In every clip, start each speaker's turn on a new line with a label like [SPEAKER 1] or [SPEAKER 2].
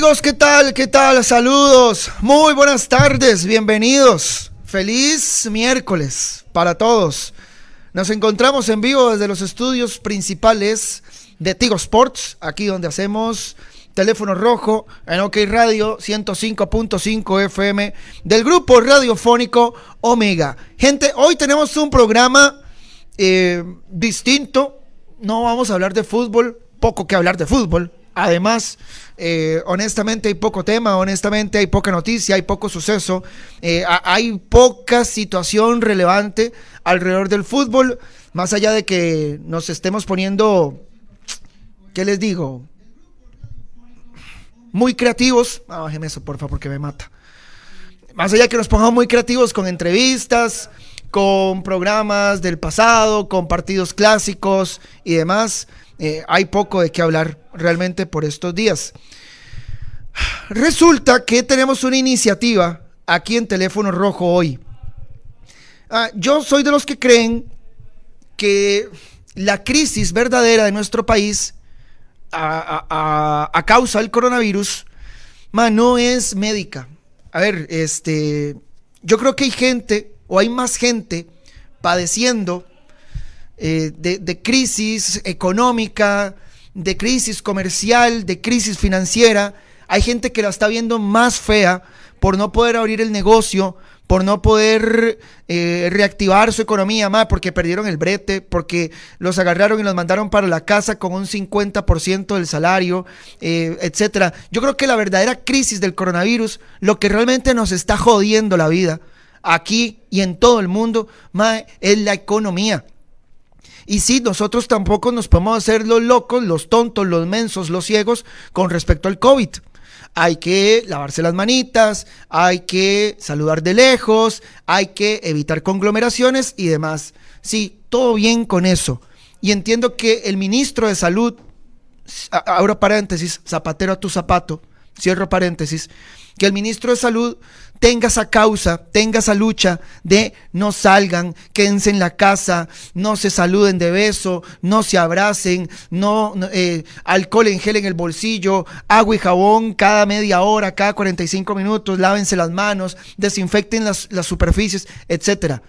[SPEAKER 1] Amigos, ¿qué tal? ¿Qué tal? Saludos. Muy buenas tardes. Bienvenidos. Feliz miércoles para todos. Nos encontramos en vivo desde los estudios principales de Tigo Sports, aquí donde hacemos teléfono rojo en OK Radio 105.5 FM del grupo radiofónico Omega. Gente, hoy tenemos un programa eh, distinto. No vamos a hablar de fútbol, poco que hablar de fútbol. Además, eh, honestamente hay poco tema, honestamente hay poca noticia, hay poco suceso, eh, hay poca situación relevante alrededor del fútbol, más allá de que nos estemos poniendo, ¿qué les digo? Muy creativos. Ah, bájeme eso, por favor, porque me mata. Más allá de que nos pongamos muy creativos con entrevistas, con programas del pasado, con partidos clásicos y demás. Eh, hay poco de qué hablar realmente por estos días. Resulta que tenemos una iniciativa aquí en Teléfono Rojo hoy. Ah, yo soy de los que creen que la crisis verdadera de nuestro país a, causa del coronavirus no es médica. A ver, este, yo creo que hay gente o hay más gente padeciendo eh, de, crisis económica, de crisis comercial, de crisis financiera. Hay gente que la está viendo más fea por no poder abrir el negocio, por no poder eh, reactivar su economía más, porque perdieron el brete, porque los agarraron y los mandaron para la casa con un 50% del salario, eh, etcétera. Yo creo que la verdadera crisis del coronavirus, lo que realmente nos está jodiendo la vida aquí y en todo el mundo, es la economía. Y sí, nosotros tampoco nos podemos hacer los locos, los tontos, los mensos, los ciegos con respecto al COVID. Hay que lavarse las manitas, hay que saludar de lejos, hay que evitar conglomeraciones y demás. Sí, todo bien con eso. Y entiendo que el ministro de Salud, ahora paréntesis, zapatero a tu zapato, cierro paréntesis, que el ministro de Salud tenga esa causa, tenga esa lucha de no salgan, quédense en la casa, no se saluden de beso, no se abracen, no, eh, alcohol en gel en el bolsillo, agua y jabón cada media hora, cada 45 minutos, lávense las manos, desinfecten las, superficies, etcétera.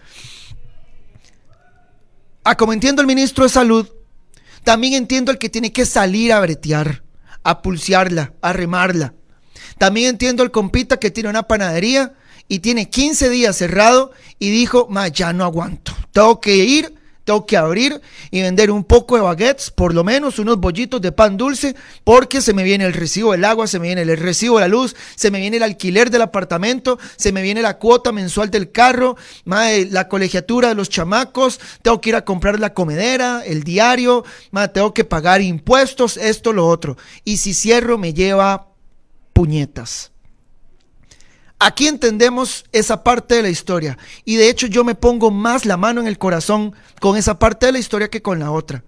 [SPEAKER 1] Ah, como entiendo el ministro de Salud, también entiendo el que tiene que salir a bretear, a pulsearla, a remarla también entiendo el compita que tiene una panadería y tiene 15 días cerrado y dijo, ma, ya no aguanto. Tengo que ir, tengo que abrir y vender un poco de baguettes, por lo menos unos bollitos de pan dulce, porque se me viene el recibo del agua, se me viene el recibo de la luz, se me viene el alquiler del apartamento, se me viene la cuota mensual del carro, la colegiatura de los chamacos, tengo que ir a comprar la comedera, el diario, tengo que pagar impuestos, esto, lo otro. Y si cierro me lleva Aquí entendemos esa parte de la historia y de hecho yo me pongo más la mano en el corazón con esa parte de la historia que con la otra.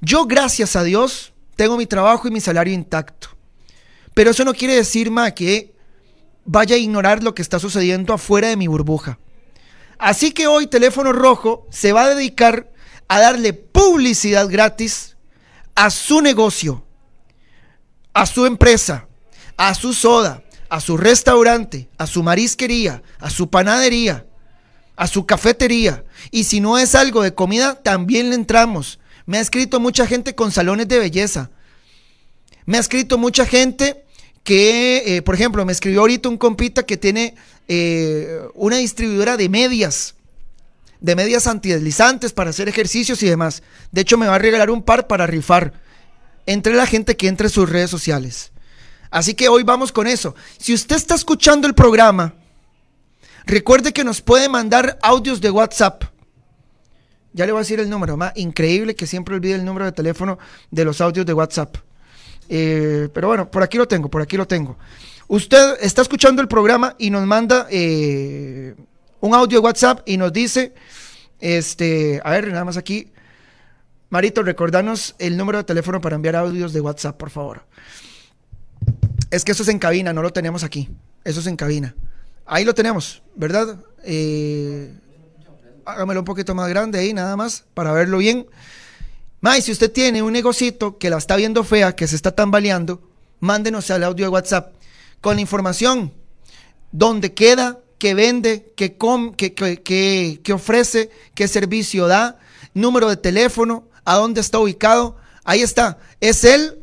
[SPEAKER 1] Yo, gracias a Dios, tengo mi trabajo y mi salario intacto. Pero eso no quiere decir más que vaya a ignorar lo que está sucediendo afuera de mi burbuja. Así que hoy Teléfono Rojo se va a dedicar a darle publicidad gratis a su negocio, a su empresa, a su soda, a su restaurante, a su marisquería, a su panadería, a su cafetería. Y si no es algo de comida, también le entramos. Me ha escrito mucha gente con salones de belleza. Me ha escrito mucha gente que, eh, por ejemplo, me escribió ahorita un compita que tiene eh, una distribuidora de medias, de medias antideslizantes para hacer ejercicios y demás. De hecho, me va a regalar un par para rifar entre la gente que entre sus redes sociales. Así que hoy vamos con eso. Si usted está escuchando el programa, recuerde que nos puede mandar audios de WhatsApp. Ya le voy a decir el número, más increíble que siempre olvide el número de teléfono de los audios de WhatsApp. Eh, pero bueno, por aquí lo tengo, por aquí lo tengo. Usted está escuchando el programa y nos manda eh, un audio de WhatsApp y nos dice, este, a ver, nada más aquí. Marito, recordanos el número de teléfono para enviar audios de WhatsApp, por favor. Es que eso es en cabina, no lo tenemos aquí. Eso es en cabina. Ahí lo tenemos, ¿verdad? Eh, hágamelo un poquito más grande ahí, nada más, para verlo bien. May, si usted tiene un negocito que la está viendo fea, que se está tambaleando, mándenos el audio de WhatsApp con la información, dónde queda, qué vende, qué, com, qué, qué, qué ofrece, qué servicio da, número de teléfono, a dónde está ubicado. Ahí está. Es el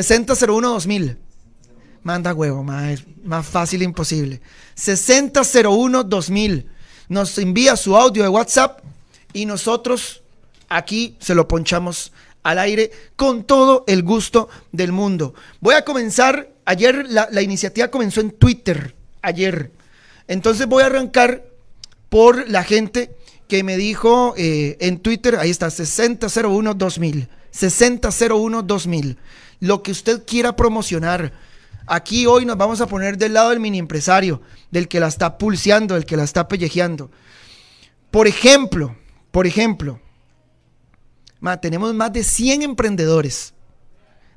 [SPEAKER 1] 6001-2000. Manda huevo, más, más fácil imposible. 6001-2000. Nos envía su audio de WhatsApp y nosotros aquí se lo ponchamos al aire con todo el gusto del mundo. Voy a comenzar, ayer la, la iniciativa comenzó en Twitter, ayer. Entonces voy a arrancar por la gente que me dijo eh, en Twitter, ahí está, 6001-2000, 6001-2000, lo que usted quiera promocionar. Aquí hoy nos vamos a poner del lado del mini empresario, del que la está pulseando, del que la está pellejeando. Por ejemplo, por ejemplo, tenemos más de 100 emprendedores.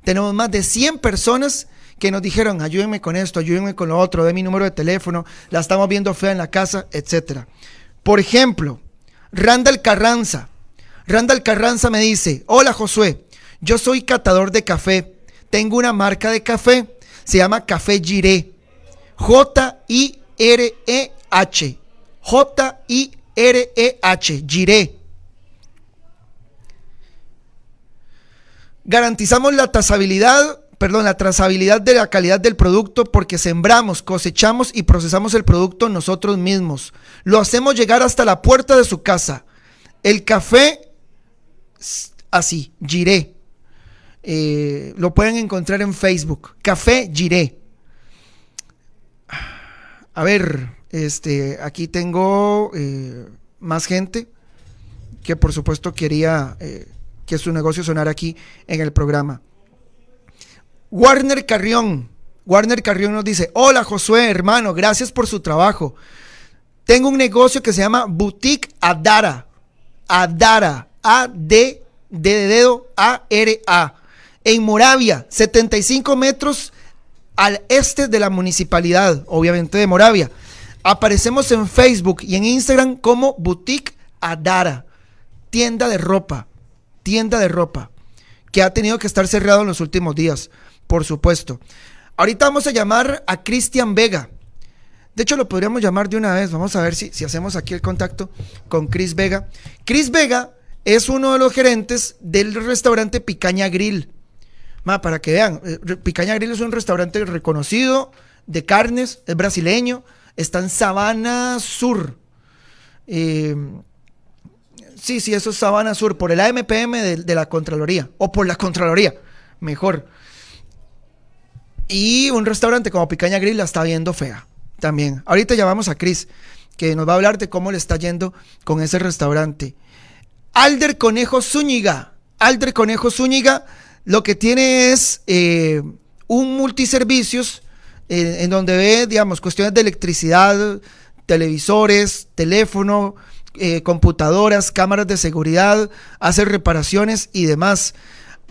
[SPEAKER 1] Tenemos más de 100 personas que nos dijeron, ayúdenme con esto, ayúdenme con lo otro, de mi número de teléfono, la estamos viendo fea en la casa, etc. Por ejemplo, Randall Carranza. Randall Carranza me dice, hola Josué, yo soy catador de café. Tengo una marca de café, se llama Café Giré. J-I-R-E-H. J-I-R-E-H. Giré. Garantizamos la trazabilidad, perdón, la trazabilidad de la calidad del producto porque sembramos, cosechamos y procesamos el producto nosotros mismos. Lo hacemos llegar hasta la puerta de su casa. El café, así, giré. Eh, lo pueden encontrar en Facebook. Café Giré. A ver, este, aquí tengo eh, más gente que por supuesto quería eh, que su negocio sonara aquí en el programa. Warner Carrión. Warner Carrión nos dice, hola Josué, hermano, gracias por su trabajo. Tengo un negocio que se llama Boutique Adara. Adara. A-D de dedo A-R-A. En Moravia, 75 metros al este de la municipalidad, obviamente de Moravia. Aparecemos en Facebook y en Instagram como Boutique Adara, tienda de ropa tienda de ropa que ha tenido que estar cerrado en los últimos días, por supuesto. Ahorita vamos a llamar a Cristian Vega. De hecho, lo podríamos llamar de una vez. Vamos a ver si, si hacemos aquí el contacto con Chris Vega. Chris Vega es uno de los gerentes del restaurante Picaña Grill. Para que vean, eh, Picaña Grill es un restaurante reconocido de carnes, es brasileño, está en Sabana Sur. Eh, Sí, sí, eso es Sabana Sur, por el AMPM de, la Contraloría, o por la Contraloría, mejor. Y un restaurante como Picaña Grill la está viendo fea también. Ahorita llamamos a Chris, que nos va a hablar de cómo le está yendo con ese restaurante. Alder Conejo Zúñiga. Alder Conejo Zúñiga lo que tiene es eh, un multiservicios eh, en donde ve, digamos, cuestiones de electricidad, televisores, teléfono, eh, computadoras, cámaras de seguridad, hace reparaciones y demás.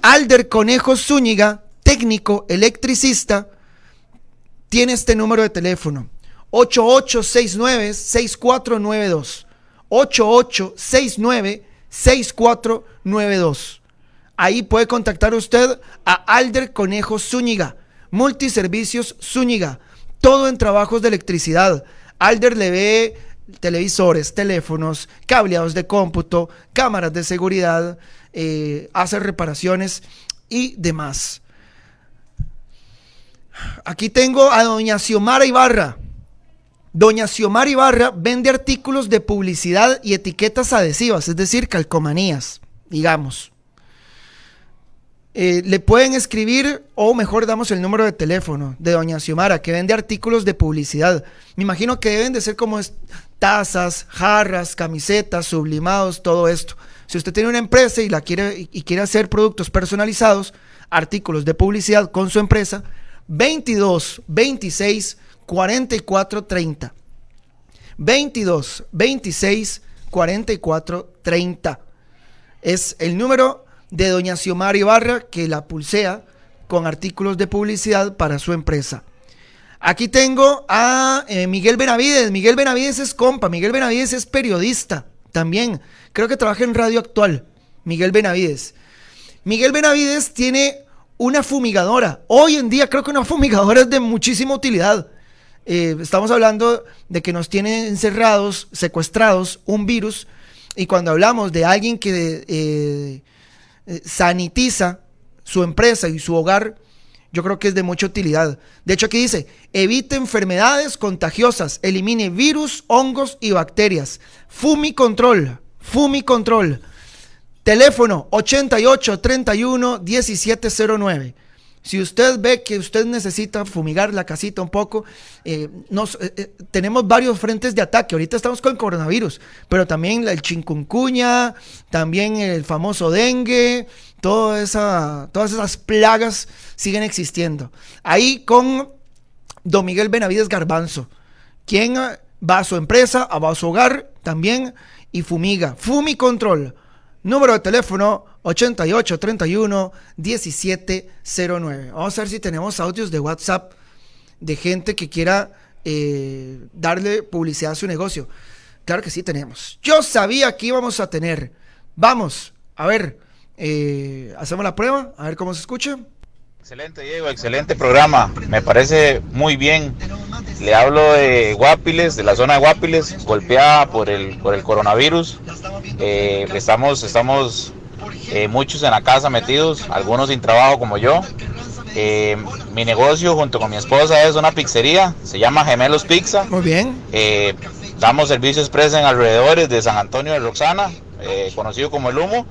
[SPEAKER 1] Alder Conejo Zúñiga, técnico electricista, tiene este número de teléfono. 8869-6492. 8869-6492. Ahí puede contactar usted a Alder Conejo Zúñiga, Multiservicios Zúñiga, todo en trabajos de electricidad. Alder le ve televisores, teléfonos, cableados de cómputo, cámaras de seguridad, eh, hace reparaciones y demás. Aquí tengo a doña Xiomara Ibarra. Doña Xiomara Ibarra vende artículos de publicidad y etiquetas adhesivas, es decir, calcomanías, digamos. Eh, le pueden escribir o mejor damos el número de teléfono de doña Xiomara que vende artículos de publicidad. Me imagino que deben de ser como tazas, jarras, camisetas, sublimados, todo esto. Si usted tiene una empresa y la quiere y quiere hacer productos personalizados, artículos de publicidad con su empresa, 22 26 44 30. 22 26 44 30. Es el número de doña Xiomara Ibarra que la pulsea con artículos de publicidad para su empresa. Aquí tengo a eh, Miguel Benavides. Miguel Benavides es compa. Miguel Benavides es periodista también. Creo que trabaja en Radio Actual. Miguel Benavides. Miguel Benavides tiene una fumigadora. Hoy en día creo que una fumigadora es de muchísima utilidad. Eh, estamos hablando de que nos tienen encerrados, secuestrados, un virus. Y cuando hablamos de alguien que eh, eh, sanitiza su empresa y su hogar, yo creo que es de mucha utilidad. De hecho, aquí dice, evite enfermedades contagiosas, elimine virus, hongos y bacterias. Fumicontrol, Fumicontrol. Teléfono 8831 1709. Si usted ve que usted necesita fumigar la casita un poco, eh, nos, eh, eh, tenemos varios frentes de ataque. Ahorita estamos con el coronavirus, pero también el chincuncuña, también el famoso dengue, todas esas plagas siguen existiendo. Ahí con Don Miguel Benavides Garbanzo, quien va a su empresa, va a su hogar también y fumiga. Fumicontrol. Número de teléfono 8831 1709. Vamos a ver si tenemos audios de WhatsApp de gente que quiera eh, darle publicidad a su negocio. Claro que sí tenemos. Yo sabía que íbamos a tener. Vamos, a ver, eh, hacemos la prueba, a ver cómo se escucha.
[SPEAKER 2] Excelente, Diego, excelente programa. Me parece muy bien. Le hablo de Guapiles, de la zona de Guapiles, golpeada por el, por el coronavirus. Eh, estamos estamos eh, muchos en la casa metidos, algunos sin trabajo como yo. Eh, mi negocio junto con mi esposa es una pizzería, se llama Gemelos Pizza.
[SPEAKER 1] Muy bien.
[SPEAKER 2] damos servicio express en alrededores de San Antonio de Roxana, conocido como El Humo,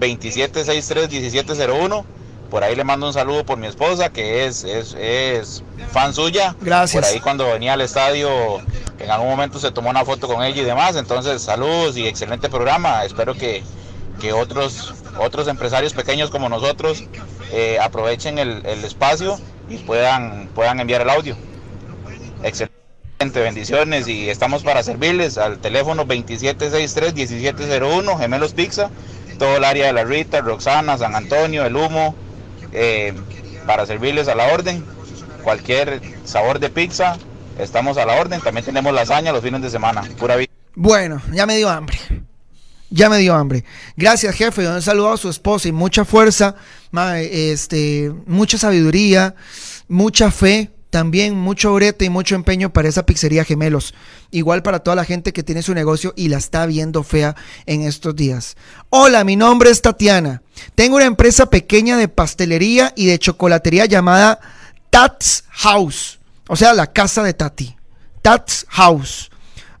[SPEAKER 2] 2763-1701. Por ahí le mando un saludo por mi esposa, que es, es, es fan suya.
[SPEAKER 1] Gracias.
[SPEAKER 2] Por ahí cuando venía al estadio, en algún momento se tomó una foto con ella y demás. Entonces, saludos y excelente programa. Espero que, que otros, otros empresarios pequeños como nosotros eh, aprovechen el, el, espacio y puedan, puedan enviar el audio. Excelente, bendiciones y estamos para servirles al teléfono 2763-1701, Gemelos Pizza, todo el área de la Rita, Roxana, San Antonio, El Humo, eh, para servirles a la orden. Cualquier sabor de pizza, estamos a la orden. También tenemos lasaña los fines de semana. Pura vida.
[SPEAKER 1] Bueno, ya me dio hambre. Ya me dio hambre. Gracias, jefe. Un saludo a su esposa y mucha fuerza, este, mucha sabiduría, mucha fe también mucho brete y mucho empeño para esa pizzería Gemelos. Igual para toda la gente que tiene su negocio y la está viendo fea en estos días. Hola, mi nombre es Tatiana. Tengo una empresa pequeña de pastelería y de chocolatería llamada Tats House. O sea, la casa de Tati. Tats House.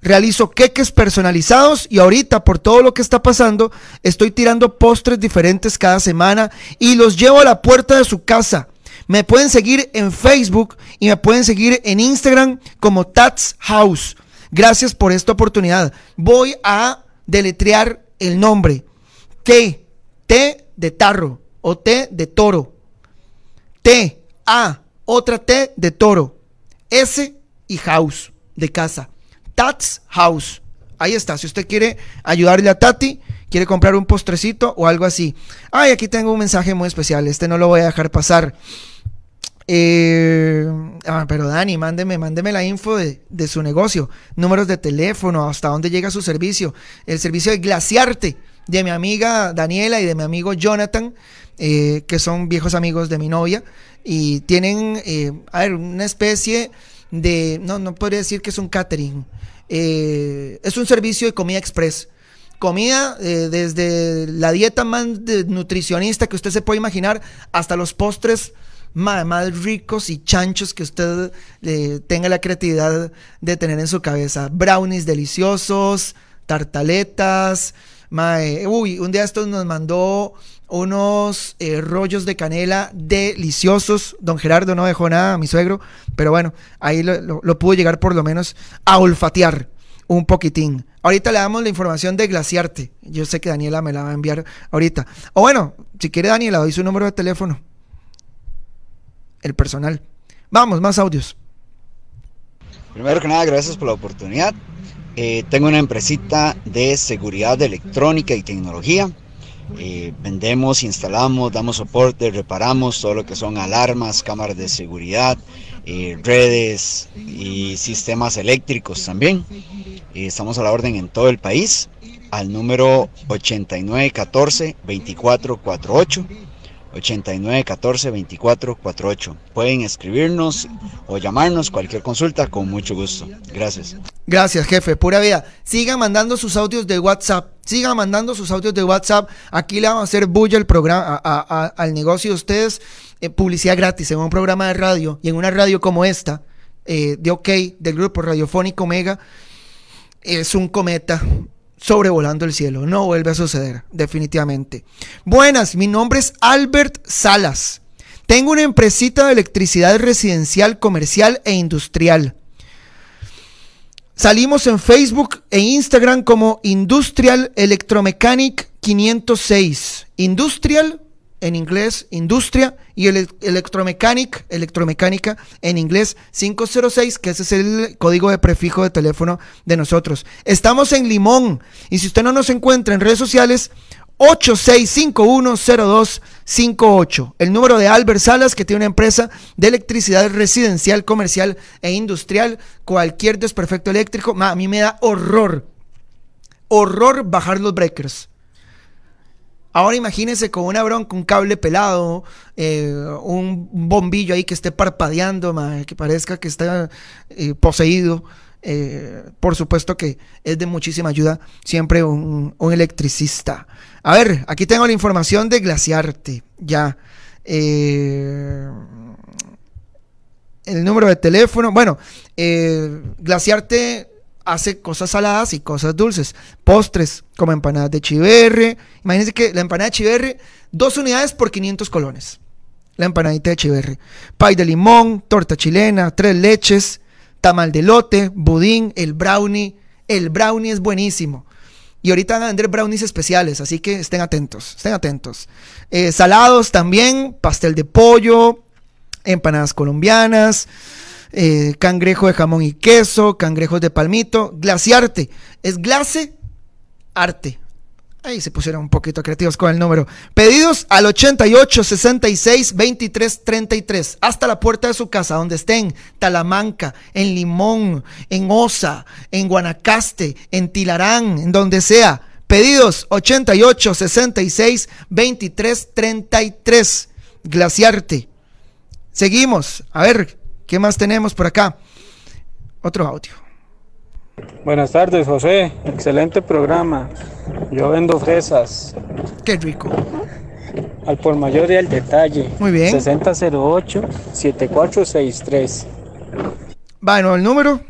[SPEAKER 1] Realizo queques personalizados y ahorita por todo lo que está pasando estoy tirando postres diferentes cada semana y los llevo a la puerta de su casa me pueden seguir en Facebook y me pueden seguir en Instagram como Tats House. Gracias por esta oportunidad. Voy a deletrear el nombre. T, T de tarro o T de toro. T, A, otra T de toro. S y house de casa. Tats House. Ahí está. Si usted quiere ayudarle a Tati, quiere comprar un postrecito o algo así. Ay, aquí tengo un mensaje muy especial. Este no lo voy a dejar pasar. Eh, ah, pero Dani, mándeme, mándeme la info de, su negocio, números de teléfono, hasta dónde llega su servicio, el servicio de glaciarte de mi amiga Daniela y de mi amigo Jonathan, eh, que son viejos amigos de mi novia, y tienen, eh, a ver, una especie de, no, no podría decir que es un catering, es un servicio de comida express. Comida, desde la dieta más nutricionista que usted se puede imaginar, hasta los postres más, ricos y chanchos que usted eh, tenga la creatividad de tener en su cabeza. Brownies deliciosos, tartaletas. uy, un día esto nos mandó unos eh, rollos de canela deliciosos. Don Gerardo no dejó nada, mi suegro, pero bueno, ahí lo, lo, pudo llegar por lo menos a olfatear un poquitín. Ahorita le damos la información de Glaciarte. Yo sé que Daniela me la va a enviar ahorita. O bueno, si quiere Daniela, doy su número de teléfono el personal. Vamos, más audios.
[SPEAKER 3] Primero que nada, gracias por la oportunidad. Eh, tengo una empresita de seguridad electrónica y tecnología. Eh, vendemos, instalamos, damos soporte, reparamos todo lo que son alarmas, cámaras de seguridad, eh, redes y sistemas eléctricos también. estamos a la orden en todo el país al número 8914-2448 8914 2448. Pueden escribirnos o llamarnos cualquier consulta con mucho gusto. Gracias.
[SPEAKER 1] Gracias, jefe. Pura vida. Sigan mandando sus audios de WhatsApp. Sigan mandando sus audios de WhatsApp. Aquí le vamos a hacer bulla el programa, al negocio de ustedes. Eh, publicidad gratis en un programa de radio y en una radio como esta, eh, de OK, del grupo radiofónico Mega, es un cometa sobrevolando el cielo. No vuelve a suceder, definitivamente. Buenas, mi nombre es Albert Salas. Tengo una empresita de electricidad residencial, comercial e industrial. Salimos en Facebook e Instagram como Industrial Electromechanic 506. Industrial en inglés, industria, y el electromecánica, electromecánica en inglés 506, que ese es el código de prefijo de teléfono de nosotros. Estamos en Limón, y si usted no nos encuentra en redes sociales, 86510258. El número de Albert Salas, que tiene una empresa de electricidad residencial, comercial e industrial. Cualquier desperfecto eléctrico, a mí me da horror, horror bajar los breakers. Ahora imagínense con una bronca, un cable pelado, eh, un bombillo ahí que esté parpadeando, que parezca que está eh, poseído. Eh, por supuesto que es de muchísima ayuda siempre un, electricista. A ver, aquí tengo la información de Glaciarte. Ya. el número de teléfono. Bueno, Glaciarte hace cosas saladas y cosas dulces. Postres, como empanadas de chiverre. Imagínense que la empanada de chiverre, dos unidades por 500 colones. La empanadita de chiverre. Pay de limón, torta chilena, tres leches, tamal de lote, budín, el brownie. El brownie es buenísimo. Y ahorita van a vender brownies especiales, así que estén atentos, estén atentos. Eh, salados también, pastel de pollo, empanadas colombianas. Eh, cangrejo de jamón y queso, cangrejos de palmito, glaciarte. Es glace arte. Ahí se pusieron un poquito creativos con el número. Pedidos al 88 66 23 33. Hasta la puerta de su casa, donde estén. Talamanca, en Limón, en Osa, en Guanacaste, en Tilarán, en donde sea. Pedidos 88 66 23 33. Glaciarte. Seguimos. A ver, ¿Qué más tenemos por acá? Otro audio.
[SPEAKER 4] Buenas tardes, José. Excelente programa. Yo vendo fresas.
[SPEAKER 1] Qué rico.
[SPEAKER 4] Al por mayor y al detalle.
[SPEAKER 1] Muy bien.
[SPEAKER 4] 6008-7463.
[SPEAKER 1] Bueno, el número.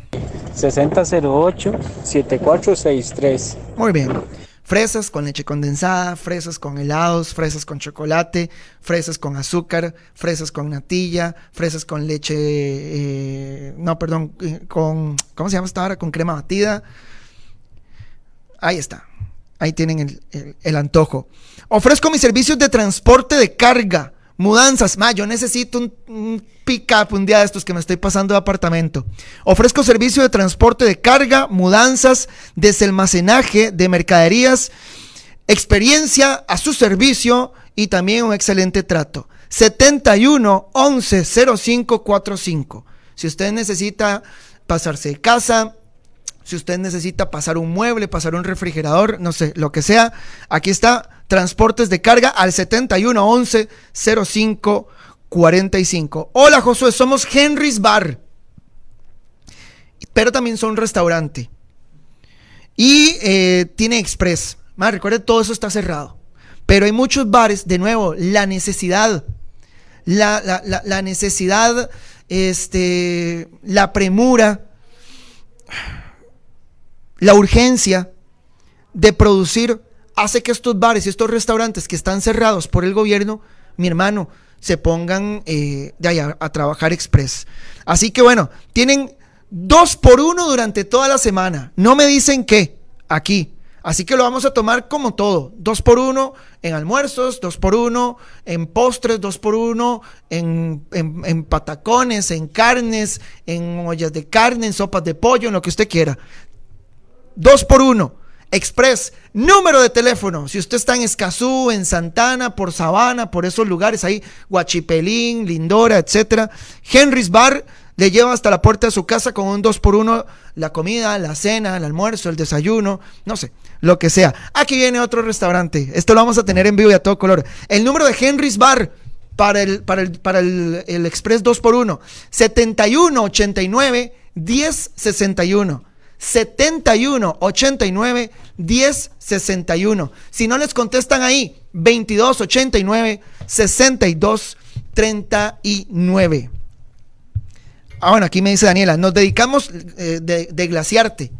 [SPEAKER 4] 6008-7463.
[SPEAKER 1] Muy bien fresas con leche condensada, fresas con helados, fresas con chocolate, fresas con azúcar, fresas con natilla, fresas con leche, eh, no, perdón, con, ¿cómo se llama esta ahora? Con crema batida. Ahí está. Ahí tienen el antojo. Ofrezco mis servicios de transporte de carga Mudanzas, ma, yo necesito un, un pick-up un día de estos que me estoy pasando de apartamento. Ofrezco servicio de transporte de carga, mudanzas, desalmacenaje de mercaderías, experiencia a su servicio y también un excelente trato. 71 11 0545. Si usted necesita pasarse de casa, si usted necesita pasar un mueble, pasar un refrigerador, no sé, lo que sea, aquí está transportes de carga al 7111 0545. Hola Josué, somos Henry's Bar, pero también son restaurante. Y eh, tiene express. Más recuerde, todo eso está cerrado. Pero hay muchos bares, de nuevo, la necesidad, la, la necesidad, este, la premura, la urgencia de producir hace que estos bares y estos restaurantes que están cerrados por el gobierno, mi hermano, se pongan eh, de allá a trabajar express. Así que bueno, tienen dos por uno durante toda la semana. No me dicen qué aquí. Así que lo vamos a tomar como todo. Dos por uno en almuerzos, dos por uno en postres, dos por uno en, en, en, patacones, en carnes, en ollas de carne, en sopas de pollo, en lo que usted quiera. Dos por uno. Express, número de teléfono. Si usted está en Escazú, en Santana, por Sabana, por esos lugares ahí, Guachipelín, Lindora, etcétera. Henry's Bar le lleva hasta la puerta de su casa con un 2 por 1 la comida, la cena, el almuerzo, el desayuno, no sé. lo que sea. Aquí viene otro restaurante. Esto lo vamos a tener en vivo y a todo color. El número de Henry's Bar para el, para el, para el, el Express 2x1. 7189 1061. 71 89 10 61. Si no les contestan ahí, 22 89 62 39. Ah, bueno, aquí me dice Daniela, nos dedicamos eh, de, de glaciarte.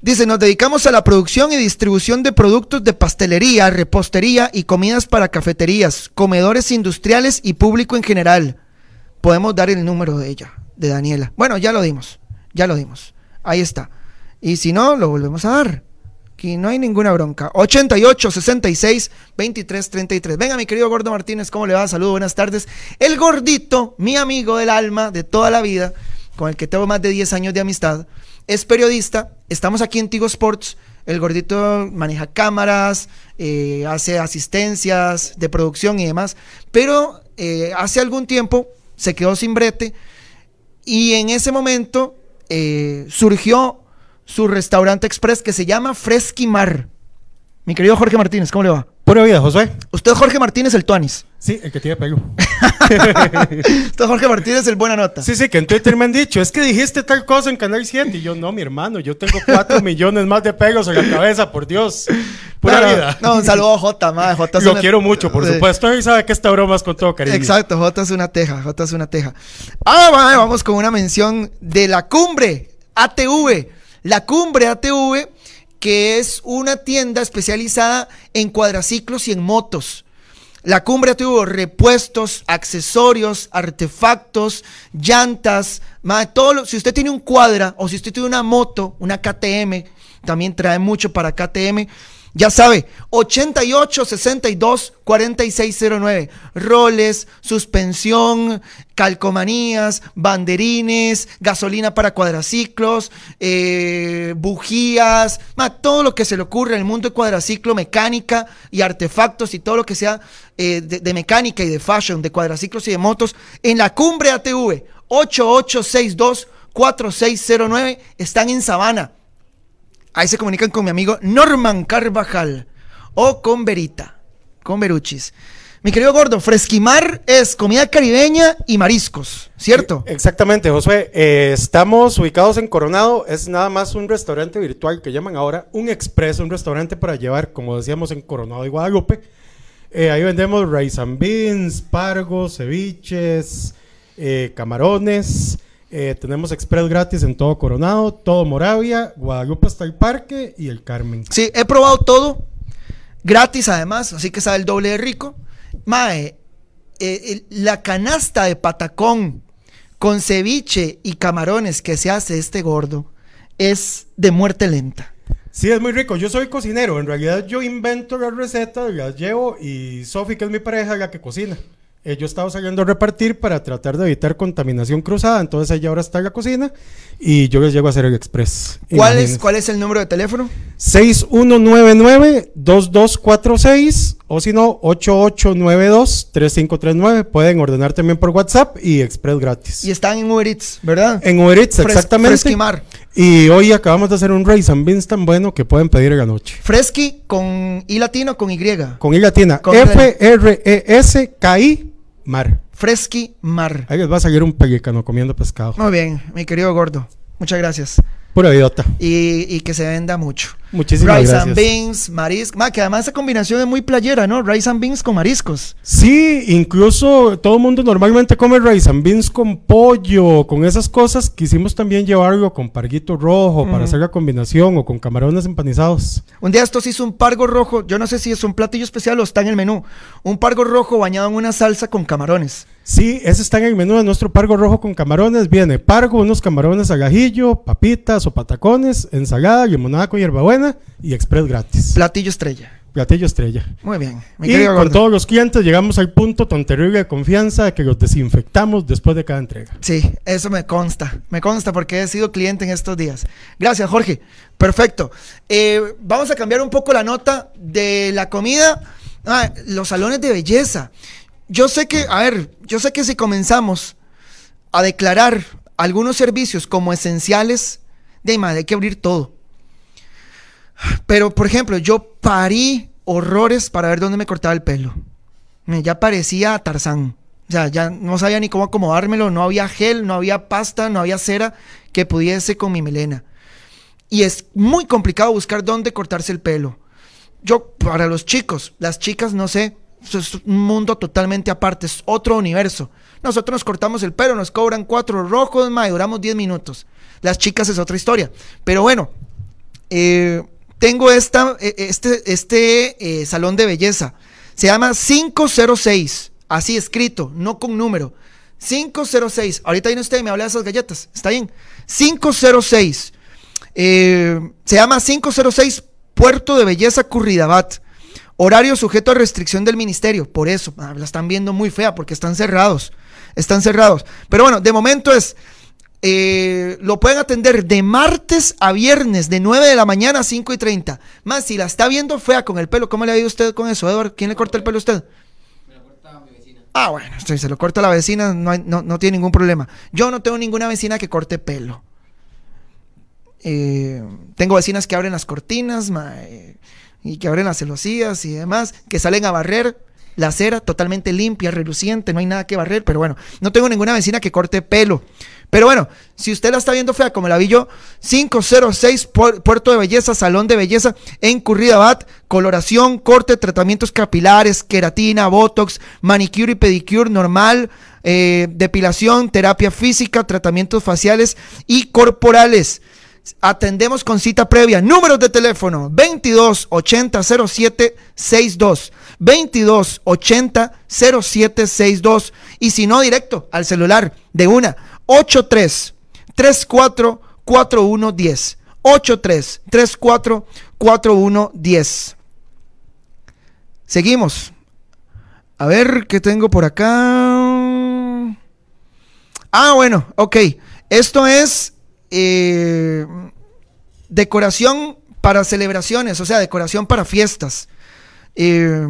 [SPEAKER 1] Dice, nos dedicamos a la producción y distribución de productos de pastelería, repostería y comidas para cafeterías, comedores industriales y público en general. Podemos dar el número de ella, de Daniela. Bueno, ya lo dimos, ya lo dimos. Ahí está. Y si no, lo volvemos a dar. Aquí no hay ninguna bronca. 88 66 23 33. Venga, mi querido Gordo Martínez, ¿cómo le va? Saludos, buenas tardes. El gordito, mi amigo del alma de toda la vida, con el que tengo más de 10 años de amistad, es periodista. Estamos aquí en Tigo Sports. El gordito maneja cámaras, eh, hace asistencias de producción y demás. Pero eh, hace algún tiempo se quedó sin brete y en ese momento eh, surgió su restaurante express que se llama Fresquimar. Mi querido Jorge Martínez, ¿cómo le va?
[SPEAKER 5] Pura vida, José.
[SPEAKER 1] Usted es Jorge Martínez el Tuanis.
[SPEAKER 5] Sí, el que tiene pelo.
[SPEAKER 1] Usted es Jorge Martínez el Buena Nota.
[SPEAKER 5] Sí, sí, que en Twitter me han dicho, es que dijiste tal cosa en Canal 7. Y yo, no, mi hermano, yo tengo 4 millones más de pelos en la cabeza, por Dios. Pura
[SPEAKER 1] no,
[SPEAKER 5] vida.
[SPEAKER 1] No, un saludo a Jota, madre. Jota es
[SPEAKER 5] Lo
[SPEAKER 1] una-
[SPEAKER 5] quiero mucho, por
[SPEAKER 1] Sí.
[SPEAKER 5] supuesto. Y sabe que esta broma es con todo cariño.
[SPEAKER 1] Exacto, J es una teja, J es una teja. Ah, mae, vamos con una mención de la cumbre ATV. La cumbre ATV, que es una tienda especializada en cuadraciclos y en motos. La cumbre tuvo repuestos, accesorios, artefactos, llantas, mae, todo lo- si usted tiene un cuadra o si usted tiene una moto, una KTM, también trae mucho para KTM. Ya sabe, 88 62 4609. Roles, suspensión, calcomanías, banderines, gasolina para cuadraciclos, eh, bujías, ma, todo lo que se le ocurre en el mundo de cuadraciclo, mecánica y artefactos y todo lo que sea eh, de, de mecánica y de fashion, de cuadraciclos y de motos, en la cumbre ATV, 8862 4609, están en Sabana. Ahí se comunican con mi amigo Norman Carvajal o con Verita, con Beruchis. Mi querido gordo, Fresquimar es comida caribeña y mariscos, ¿cierto?
[SPEAKER 5] Exactamente, Josué. Eh, estamos ubicados en Coronado. Es nada más un restaurante virtual que llaman ahora un express, un restaurante para llevar, como decíamos, en Coronado y Guadalupe. Eh, ahí vendemos rice and beans, pargos, ceviches, eh, camarones. Eh, tenemos express gratis en todo Coronado, todo Moravia, Guadalupe hasta el parque y el Carmen.
[SPEAKER 1] Sí, he probado todo, gratis además, así que sabe el doble de rico. Mae, eh, el- la canasta de patacón con ceviche y camarones que se hace este gordo es de muerte lenta.
[SPEAKER 5] Sí, es muy rico. Yo soy cocinero. En realidad yo invento las recetas, las llevo y Sofi, que es mi pareja, la que cocina. Eh, yo estaba saliendo a repartir para tratar de evitar contaminación cruzada. Entonces ella ahora está en la cocina y yo les llego a hacer el express.
[SPEAKER 1] ¿Cuál es. ¿Cuál es el número de teléfono?
[SPEAKER 5] 6199-2246 o si no, 8892-3539. Pueden ordenar también por WhatsApp y express gratis.
[SPEAKER 1] Y están en Uber Eats, ¿verdad?
[SPEAKER 5] En Uber Eats,
[SPEAKER 1] Fres-
[SPEAKER 5] exactamente.
[SPEAKER 1] Fresquimar.
[SPEAKER 5] Y hoy acabamos de hacer un Rice and Beans tan bueno que pueden pedir en la noche.
[SPEAKER 1] Fresqui con I latino con Y.
[SPEAKER 5] Con I latina. F-R-E-S-K-I Mar.
[SPEAKER 1] Fresqui Mar.
[SPEAKER 5] Ahí les va a salir un pelícano comiendo pescado.
[SPEAKER 1] Muy bien, mi querido gordo. Muchas gracias.
[SPEAKER 5] Pura idiota.
[SPEAKER 1] Y, y que se venda mucho.
[SPEAKER 5] Muchísimas
[SPEAKER 1] Rice
[SPEAKER 5] gracias.
[SPEAKER 1] and beans, mariscos. Ma, que además esa combinación es muy playera, ¿no? Rice and beans con mariscos.
[SPEAKER 5] Sí, incluso todo el mundo normalmente come rice and beans con pollo, con esas cosas. Quisimos también llevarlo con parguito rojo para hacer la combinación o con camarones empanizados.
[SPEAKER 1] Un día estos hizo un pargo rojo. Yo no sé si es un platillo especial o está en el menú. Un pargo rojo bañado en una salsa con camarones.
[SPEAKER 5] Sí, ese está en el menú de nuestro pargo rojo con camarones. Viene pargo, unos camarones al ajillo, papitas o patacones, ensalada, limonada con hierbabuena y express gratis.
[SPEAKER 1] Platillo estrella.
[SPEAKER 5] Platillo estrella.
[SPEAKER 1] Muy bien. Mi
[SPEAKER 5] Y con todos los clientes llegamos al punto tan terrible de confianza de que los desinfectamos después de cada entrega.
[SPEAKER 1] Sí, eso me consta. Me consta porque he sido cliente en estos días. Gracias, Jorge. Perfecto. Eh, vamos a cambiar un poco la nota de la comida. Ah, los salones de belleza. Yo sé que, a ver, yo sé que si comenzamos a declarar algunos servicios como esenciales, de hay que abrir todo. Pero, por ejemplo, yo parí horrores para ver dónde me cortaba el pelo. Ya parecía Tarzán. O sea, ya no sabía ni cómo acomodármelo, no había gel, no había pasta, no había cera que pudiese con mi melena. Y es muy complicado buscar dónde cortarse el pelo. Yo, para los chicos, las chicas, no sé, es un mundo totalmente aparte, es otro universo. Nosotros nos cortamos el pelo, nos cobran cuatro rojos, ma, y duramos 10 minutos. Las chicas es otra historia. Pero bueno, eh, tengo esta, eh, este, este eh, salón de belleza. Se llama 506. Así escrito, no con número. 506. Ahorita viene usted y me habla de esas galletas. ¿Está bien? 506. Eh, se llama 506 Puerto de Belleza Curridabat. Horario sujeto a restricción del ministerio. Por eso, ah, la están viendo muy fea porque están cerrados. Están cerrados. Pero bueno, de momento es. Eh, lo pueden atender de martes a viernes, de 9 de la mañana a 5 y 30. Más, si la está viendo fea con el pelo, ¿cómo le ha ido usted con eso, Edward? ¿Quién le corta el pelo a usted? Ah, bueno, si se lo corta la vecina, no, no, no tiene ningún problema. Yo no tengo ninguna vecina que corte pelo. Eh, tengo vecinas que abren las cortinas eh, y que abren las celosías y demás, que salen a barrer la acera totalmente limpia, reluciente, no hay nada que barrer, pero bueno, no tengo ninguna vecina que corte pelo. Pero bueno, si usted la está viendo fea como la vi yo, 506 Pu- Puerto de Belleza, Salón de Belleza en Curridabat, coloración, corte, tratamientos capilares, queratina, botox, manicure y pedicure normal, eh, depilación, terapia física, tratamientos faciales y corporales. Atendemos con cita previa. Números de teléfono 22 80 07 62. 22 80 07 62. Y si no, directo al celular de una 83 34 41 10. 83 34 41 10. Seguimos. A ver qué tengo por acá. Ah, bueno, ok. Esto es eh, decoración para celebraciones, o sea, decoración para fiestas. Eh,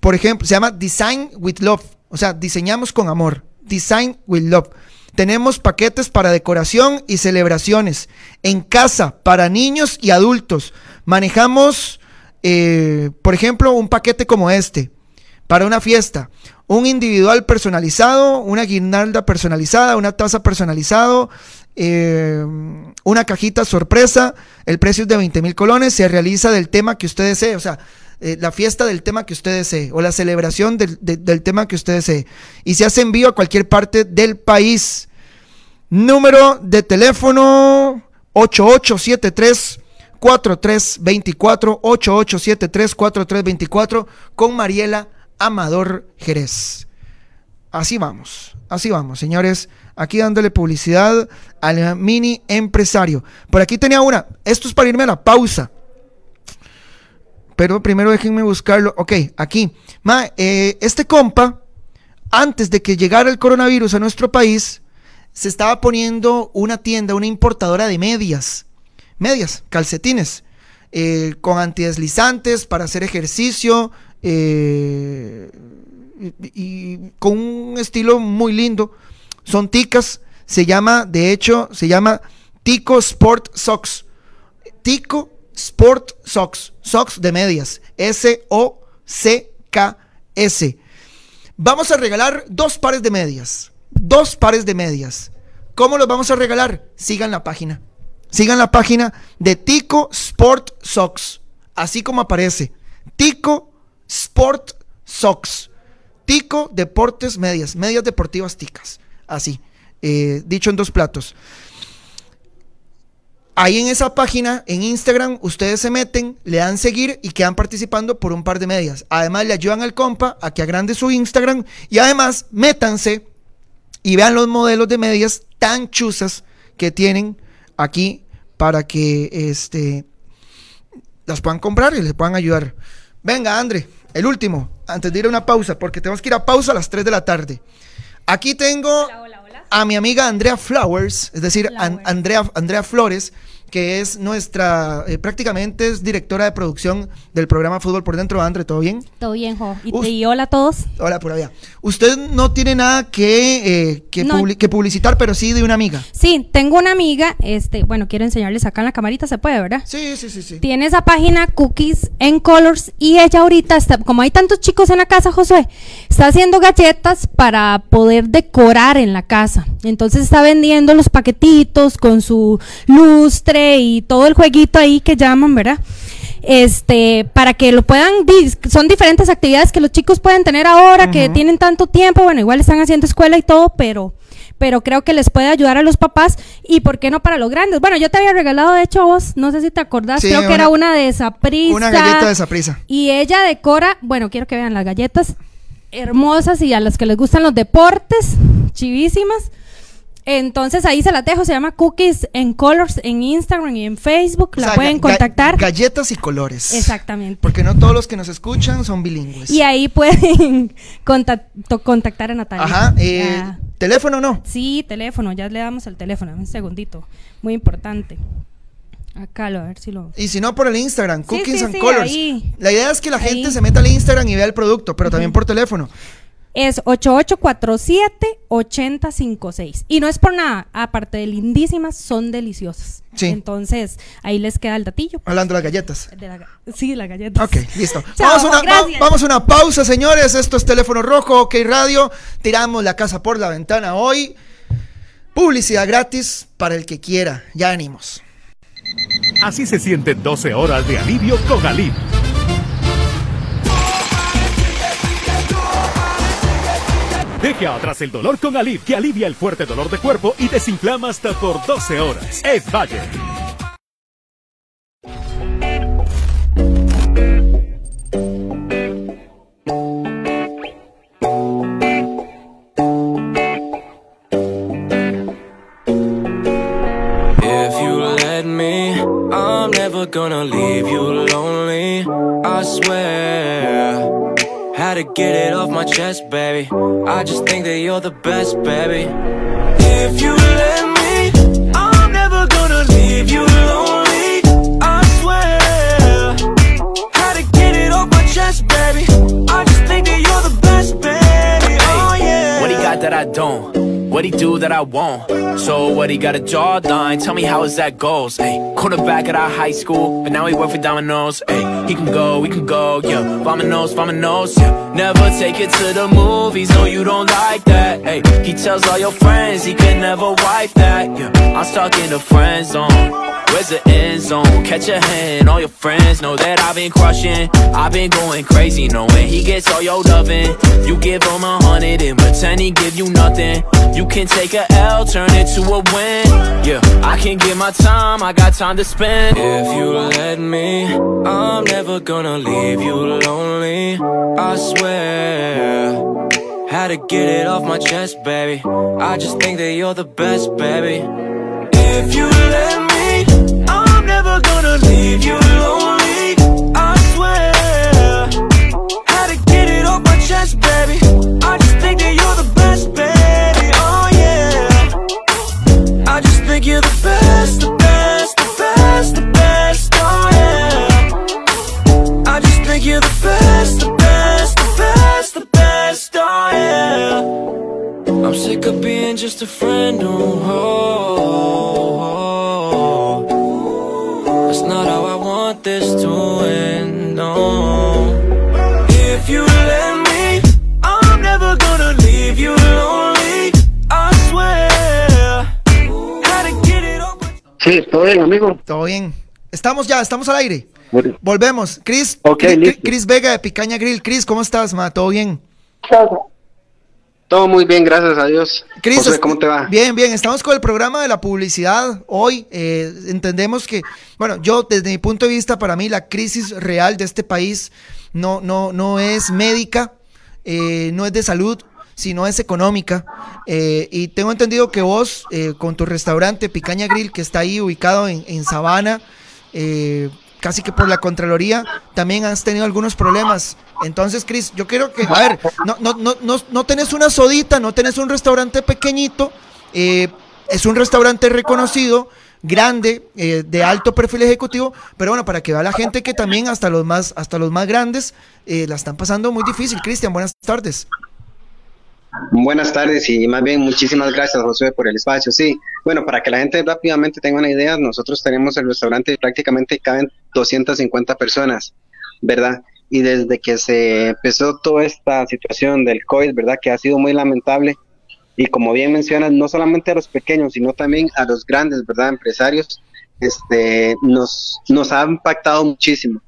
[SPEAKER 1] por ejemplo, se llama Design with Love, o sea, diseñamos con amor. Design with Love. Tenemos paquetes para decoración y celebraciones en casa para niños y adultos. Manejamos, eh, por ejemplo, un paquete como este para una fiesta. Un individual personalizado, una guirnalda personalizada, una taza personalizado, eh, una cajita sorpresa. El precio es de 20 mil colones. Se realiza del tema que usted desee. O sea, eh, la fiesta del tema que usted desee. O la celebración del, de- del tema que usted desee. Y se hace envío a cualquier parte del país. Número de teléfono 8873 4324 8873 4324 con Mariela Amador Jerez. Así vamos, así vamos, señores. Aquí dándole publicidad al mini empresario. Por aquí tenía una. Esto es para irme a la pausa. Pero primero déjenme buscarlo. Ok, aquí. Ma, eh, este compa, antes de que llegara el coronavirus a nuestro país, se estaba poniendo una tienda, una importadora de medias. Medias, calcetines. eh, con antideslizantes para hacer ejercicio. eh, y, y con un estilo muy lindo. Son ticas. Se llama, de hecho, se llama Tico Sport Socks. Tico Sport Socks. Socks de medias. S-O-C-K-S. Vamos a regalar dos pares de medias. Dos pares de medias. ¿Cómo los vamos a regalar? Sigan la página. Sigan la página de Tico Sport Socks. Así como aparece. Tico Sport Socks. Tico Deportes Medias. Medias deportivas ticas. Así. eh, dicho en dos platos. Ahí en esa página, en Instagram, ustedes se meten, le dan seguir y quedan participando por un par de medias. Además, le ayudan al compa a que agrande su Instagram y además, métanse y vean los modelos de medias tan chuzas que tienen aquí para que este, las puedan comprar y les puedan ayudar. Venga, André, el último, antes de ir a una pausa, porque tenemos que ir a pausa a las 3 de la tarde. Aquí tengo
[SPEAKER 6] Hola, hola, hola.
[SPEAKER 1] a mi amiga Andrea Flowers, es decir, An-. Andrea, Andrea Flores, que es nuestra, eh, prácticamente es directora de producción del programa Fútbol por Dentro. Andre, ¿todo bien?
[SPEAKER 6] Todo bien, Jo. Y,
[SPEAKER 1] Uf.
[SPEAKER 6] y hola a todos.
[SPEAKER 1] Hola, por allá. Usted no tiene nada que, eh, que,
[SPEAKER 6] No.
[SPEAKER 1] publi- que publicitar, pero sí de una amiga.
[SPEAKER 6] Sí, tengo una amiga, este, bueno, quiero enseñarles acá en la camarita, se puede, ¿verdad?
[SPEAKER 1] Sí, sí, sí, sí.
[SPEAKER 6] Tiene esa página Cookies en Colors y ella ahorita está, como hay tantos chicos en la casa, Josué, está haciendo galletas para poder decorar en la casa. Entonces está vendiendo los paquetitos con su lustre y todo el jueguito ahí que llaman, ¿verdad? Este, para que lo puedan, son diferentes actividades que los chicos pueden tener ahora, que tienen tanto tiempo, bueno, igual están haciendo escuela y todo, pero pero creo que les puede ayudar a los papás y por qué no para los grandes. Bueno, yo te había regalado de hecho a vos, no sé si te acordás,
[SPEAKER 1] Sí,
[SPEAKER 6] creo que era una de Saprissa.
[SPEAKER 1] Una galleta de Saprissa.
[SPEAKER 6] Y ella decora, bueno, quiero que vean las galletas hermosas y a los que les gustan los deportes, chivísimas. Entonces ahí se las dejo, se llama Cookies en Colors en Instagram y en Facebook,
[SPEAKER 1] O
[SPEAKER 6] la
[SPEAKER 1] sea,
[SPEAKER 6] pueden
[SPEAKER 1] ga-
[SPEAKER 6] contactar.
[SPEAKER 1] Galletas y colores.
[SPEAKER 6] Exactamente.
[SPEAKER 1] Porque no todos los que nos escuchan son bilingües.
[SPEAKER 6] Y ahí pueden contact- contactar a Natalia.
[SPEAKER 1] Ajá. eh. ¿Teléfono no?
[SPEAKER 6] Sí, teléfono, ya le damos el teléfono, un segundito, muy importante. Acá, lo, a ver si lo...
[SPEAKER 1] Y si no, por el Instagram, Cookies
[SPEAKER 6] sí,
[SPEAKER 1] and
[SPEAKER 6] sí,
[SPEAKER 1] Colors.
[SPEAKER 6] ahí.
[SPEAKER 1] La idea es que la
[SPEAKER 6] Ahí.
[SPEAKER 1] gente se meta al Instagram y vea el producto, pero también por teléfono.
[SPEAKER 6] Es 8847-8056. Y no es por nada, aparte de lindísimas, son deliciosas.
[SPEAKER 1] Sí.
[SPEAKER 6] Entonces, ahí les queda el datillo.
[SPEAKER 1] Hablando de las galletas.
[SPEAKER 6] De la ga- sí, la galleta.
[SPEAKER 1] Ok, listo.
[SPEAKER 6] Chao,
[SPEAKER 1] vamos, a una, va- vamos a una pausa, señores. Esto es Teléfono Rojo, OK Radio. Tiramos la casa por la ventana hoy. Publicidad gratis para el que quiera. Ya venimos.
[SPEAKER 7] Así se sienten 12 horas de alivio con Alip. Deje atrás el dolor con Alip, que alivia el fuerte dolor de cuerpo y desinflama hasta por 12 horas. Es Valle.
[SPEAKER 8] Gonna leave you lonely. I swear. Had to get it off my chest, baby. I just think that you're the best, baby. If you let me, I'm never gonna leave you lonely. I swear. Had to get it off my chest, baby. I just think that you're the best, baby. Oh yeah.
[SPEAKER 9] What he got that I don't? What he do that I won't? So what he got a jawline? Tell me how is that goes? Hey, quarterback at our high school, but now he work for Domino's. Hey, he can go, we can go, yeah. Vamonos, vamonos, yeah. Never take it to the movies, no you don't like that. Hey, he tells all your friends he can never wipe that. Yeah, I'm stuck in the friend zone. Where's the end zone? Catch a hand, all your friends know that I've been crushing. I've been going crazy, knowing he gets all your loving. You give him a hundred and pretend he give you nothing. You can take a L, turn it to a win. Yeah, I can give my time, I got time to spend.
[SPEAKER 8] If you let me, I'm never gonna leave you lonely. I swear. Had to get it off my chest, baby. I just think that you're the best, baby. If you let me, I'm never gonna leave you lonely. I swear. Had to get it off my chest, baby. Sick of being just a friend, oh, oh, oh. That's not how I want this to end, no. If you let me, I'm never gonna leave you lonely. I swear. Had to get it my
[SPEAKER 10] Sí, todo bien, amigo.
[SPEAKER 1] Todo bien. Estamos ya, estamos al aire.
[SPEAKER 10] Bueno,
[SPEAKER 1] Volvemos. Chris,
[SPEAKER 10] Ok,
[SPEAKER 1] Cri- Cri-
[SPEAKER 10] listo.
[SPEAKER 1] Chris Vega de Picaña Grill. Chris, ¿cómo estás, ma? ¿Todo bien?
[SPEAKER 10] Todo muy bien, gracias a Dios.
[SPEAKER 1] Chris,
[SPEAKER 10] José,
[SPEAKER 1] est-
[SPEAKER 10] ¿cómo te va?
[SPEAKER 1] Bien, bien. Estamos con el programa de la publicidad hoy. eh, entendemos que, bueno, yo desde mi punto de vista, para mí la crisis real de este país no, no, no es médica, eh, no es de salud, sino es económica. Eh, y tengo entendido que vos, eh, con tu restaurante Picaña Grill, que está ahí ubicado en, en Sabana, eh, casi que por la Contraloría, también has tenido algunos problemas. Entonces, Cris, yo quiero que, a ver, no, no, no, no, no tenés una sodita, no tenés un restaurante pequeñito, eh, es un restaurante reconocido, grande, eh, de alto perfil ejecutivo, pero bueno, para que vea la gente que también hasta los más, hasta los más grandes eh, la están pasando muy difícil. Cristian, buenas tardes.
[SPEAKER 10] Buenas tardes y más bien muchísimas gracias José por el espacio. Sí, bueno, para que la gente rápidamente tenga una idea, nosotros tenemos el restaurante y prácticamente caben 250 personas, ¿verdad? Y desde que se empezó toda esta situación del COVID, ¿verdad? Que ha sido muy lamentable. Y como bien mencionas, no solamente a los pequeños, sino también a los grandes, ¿verdad? Empresarios, este, nos, nos ha impactado muchísimo.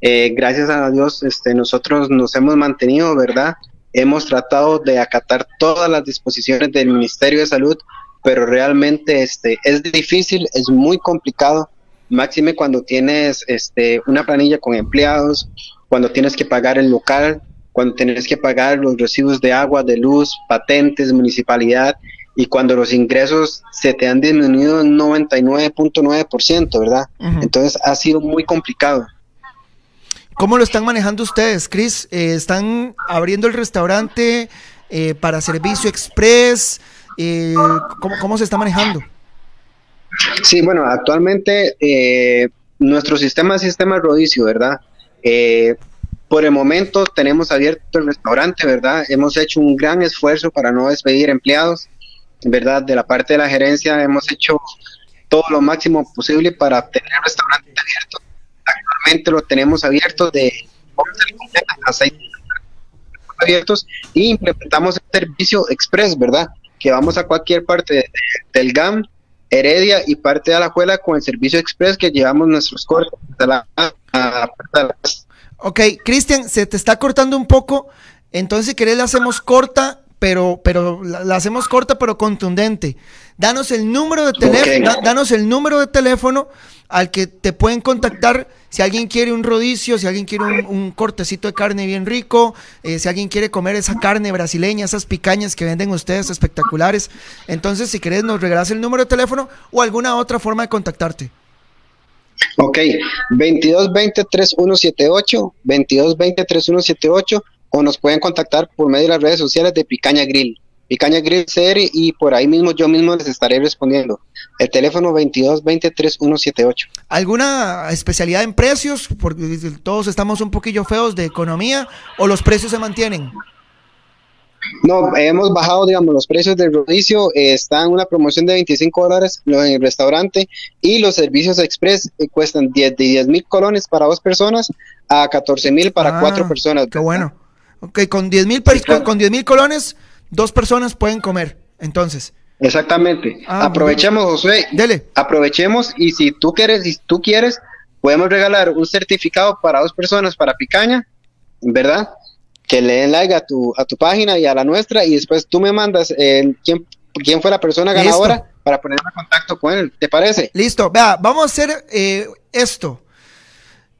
[SPEAKER 10] Eh, gracias a Dios, este, nosotros nos hemos mantenido, ¿verdad? Hemos tratado de acatar todas las disposiciones del Ministerio de Salud, pero realmente este, es difícil, es muy complicado, máxime cuando tienes este, una planilla con empleados, cuando tienes que pagar el local, cuando tienes que pagar los residuos de agua, de luz, patentes, municipalidad, y cuando los ingresos se te han disminuido en 99.9%, ¿verdad? Entonces ha sido muy complicado.
[SPEAKER 1] ¿Cómo lo están manejando ustedes, Chris? Eh, ¿Están abriendo el restaurante eh, para servicio express? Eh, ¿cómo, se está manejando?
[SPEAKER 10] Sí, bueno, actualmente nuestro sistema es sistema rodicio, ¿verdad? por el momento tenemos abierto el restaurante, ¿verdad? Hemos hecho un gran esfuerzo para no despedir empleados, ¿verdad? De la parte de la gerencia hemos hecho todo lo máximo posible para tener el restaurante abierto actualmente lo tenemos abierto de a 6 abiertos y implementamos el servicio express, ¿verdad? Que vamos a cualquier parte del GAM, Heredia y parte de la Alajuela con el servicio express que llevamos nuestros cortes la,
[SPEAKER 1] Ok, Cristian, se te está cortando un poco, entonces si querés la hacemos corta, pero, pero la, hacemos corta pero contundente. Danos el número de teléfono, danos el número de teléfono al que te pueden contactar si alguien quiere un rodicio, si alguien quiere un, cortecito de carne bien rico, eh, si alguien quiere comer esa carne brasileña, esas picañas que venden ustedes espectaculares. Entonces, si querés, nos regalas el número de teléfono o alguna otra forma de contactarte.
[SPEAKER 10] Ok, 2220-3178, 2220-3178, o nos pueden contactar por medio de las redes sociales de Picaña Grill. Picaña Grill CR y por ahí mismo yo mismo les estaré respondiendo. El teléfono 22 20 3178.
[SPEAKER 1] ¿Alguna especialidad en precios? Porque todos estamos un poquillo feos de economía o los precios se mantienen.
[SPEAKER 10] No, hemos bajado, digamos, los precios del rodicio. Eh, están en una promoción de 25 dólares en el restaurante y los servicios express eh, cuestan 10, de 10 mil colones para dos personas a 14 mil para ah, cuatro personas.
[SPEAKER 1] Qué bueno. Ok, con 10 mil con 10 mil colones dos personas pueden comer, entonces.
[SPEAKER 10] Exactamente. Ah, aprovechemos, José. Dele. Aprovechemos y si tú quieres, si tú quieres, podemos regalar un certificado para dos personas para picaña, ¿verdad? Que le den like a tu, a tu página y a la nuestra y después tú me mandas eh, quién, quién fue la persona ganadora para ponerme en contacto con él. ¿Te parece?
[SPEAKER 1] Listo. Vea, vamos a hacer eh, esto.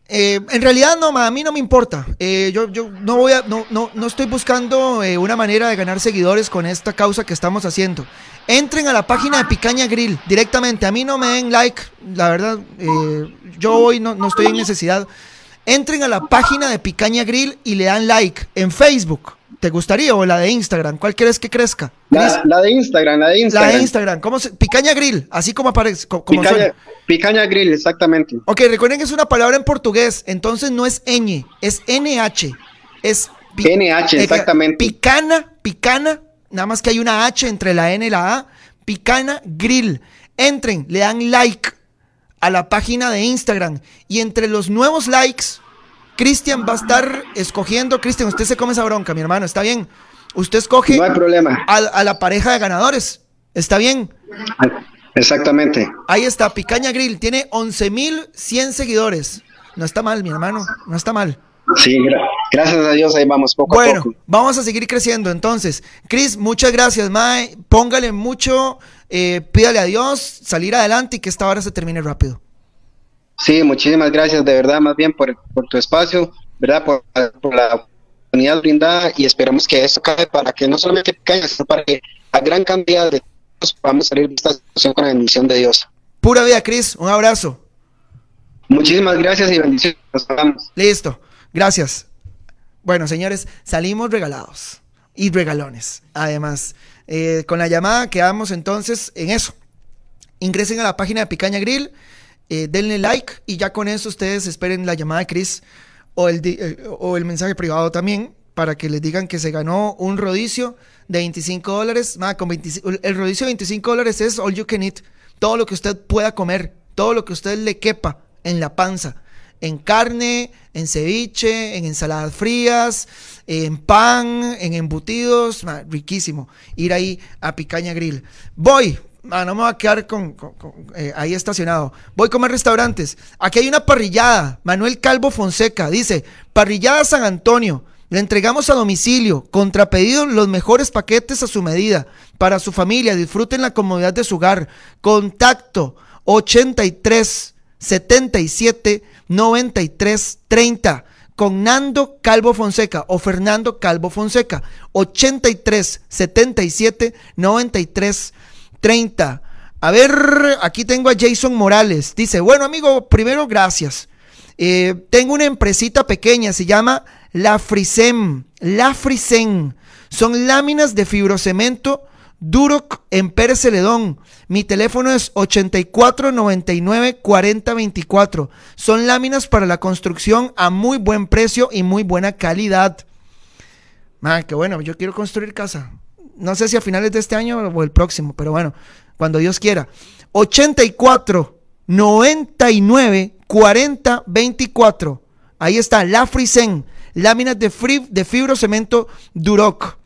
[SPEAKER 1] Eh, en realidad no, a mí no me importa. Eh, yo, yo no voy a, no, no, no estoy buscando eh, una manera de ganar seguidores con esta causa que estamos haciendo. Entren a la página de Picaña Grill directamente. A mí no me den like, la verdad. yo hoy no, no estoy en necesidad. Entren a la página de Picaña Grill y le dan like en Facebook. ¿Te gustaría? ¿O la de Instagram? ¿Cuál quieres que crezca?
[SPEAKER 10] La, de Instagram, la de Instagram.
[SPEAKER 1] La de Instagram. ¿Cómo se, Picaña Grill, así como aparece. Como
[SPEAKER 10] picaña, picaña, Grill, exactamente.
[SPEAKER 1] Ok, recuerden que es una palabra en portugués, entonces no es ñ, es NH. Es
[SPEAKER 10] NH, exactamente.
[SPEAKER 1] Picana, picana, nada más que hay una H entre la N y la A. Picana Grill. Entren, le dan like a la página de Instagram y entre los nuevos likes Cristian va a estar escogiendo, Cristian, usted se come esa bronca, mi hermano, ¿está bien? Usted escoge
[SPEAKER 10] no hay problema.
[SPEAKER 1] A, la pareja de ganadores, ¿está bien?
[SPEAKER 10] Exactamente.
[SPEAKER 1] Ahí está, Picaña Grill, tiene 11.100 seguidores. No está mal, mi hermano, no está mal.
[SPEAKER 10] Sí, gracias a Dios, ahí vamos poco
[SPEAKER 1] a
[SPEAKER 10] poco.
[SPEAKER 1] vamos a seguir creciendo entonces. Cris, muchas gracias, Mae. Póngale mucho, eh, pídale a Dios salir adelante y que esta hora se termine rápido.
[SPEAKER 10] Sí, muchísimas gracias de verdad, más bien por, tu espacio, ¿verdad? Por, la oportunidad brindada y esperamos que eso cae para que no solamente caiga, sino para que a gran cantidad de todos podamos salir de esta situación con la bendición de Dios.
[SPEAKER 1] Pura vida, Cris, un abrazo.
[SPEAKER 10] Muchísimas gracias y bendiciones. Nos
[SPEAKER 1] Listo, gracias. Bueno, señores, salimos regalados y regalones. Además, eh, con la llamada quedamos entonces en eso ingresen a la página de Picaña Grill, eh, denle like y ya con eso ustedes esperen la llamada de Chris o el, eh, o el mensaje privado también para que les digan que se ganó un rodicio de 25 dólares. Ma, con 25 el rodicio de 25 dólares es all you can eat. Todo lo que usted pueda comer, todo lo que usted le quepa en la panza. En carne, en ceviche, en ensaladas frías, en pan, en embutidos. riquísimo. Ir ahí a Picaña Grill. Voy. no me voy a quedar con, eh, ahí estacionado. Voy a comer restaurantes. Aquí hay una parrillada. Manuel Calvo Fonseca dice: Parrillada San Antonio. Le entregamos a domicilio, contra pedido, los mejores paquetes a su medida. Para su familia, disfruten la comodidad de su hogar. Contacto 83 77 93 30 con Nando Calvo Fonseca o Fernando Calvo Fonseca 83 77 93 30 a ver aquí tengo a Jason Morales. Dice bueno amigo primero gracias. Eh, tengo una empresita pequeña se llama La Frisem La Frisem. Son láminas de fibrocemento Duroc en Pérez Celedón. Mi teléfono es 8499 4024. Son láminas para la construcción a muy buen precio y muy buena calidad. Man, qué bueno, yo quiero construir casa. No sé si a finales de este año o el próximo, pero bueno, cuando Dios quiera. 84 99 40 24. Ahí está, La Frisen, láminas de, fri- de fibrocemento Duroc.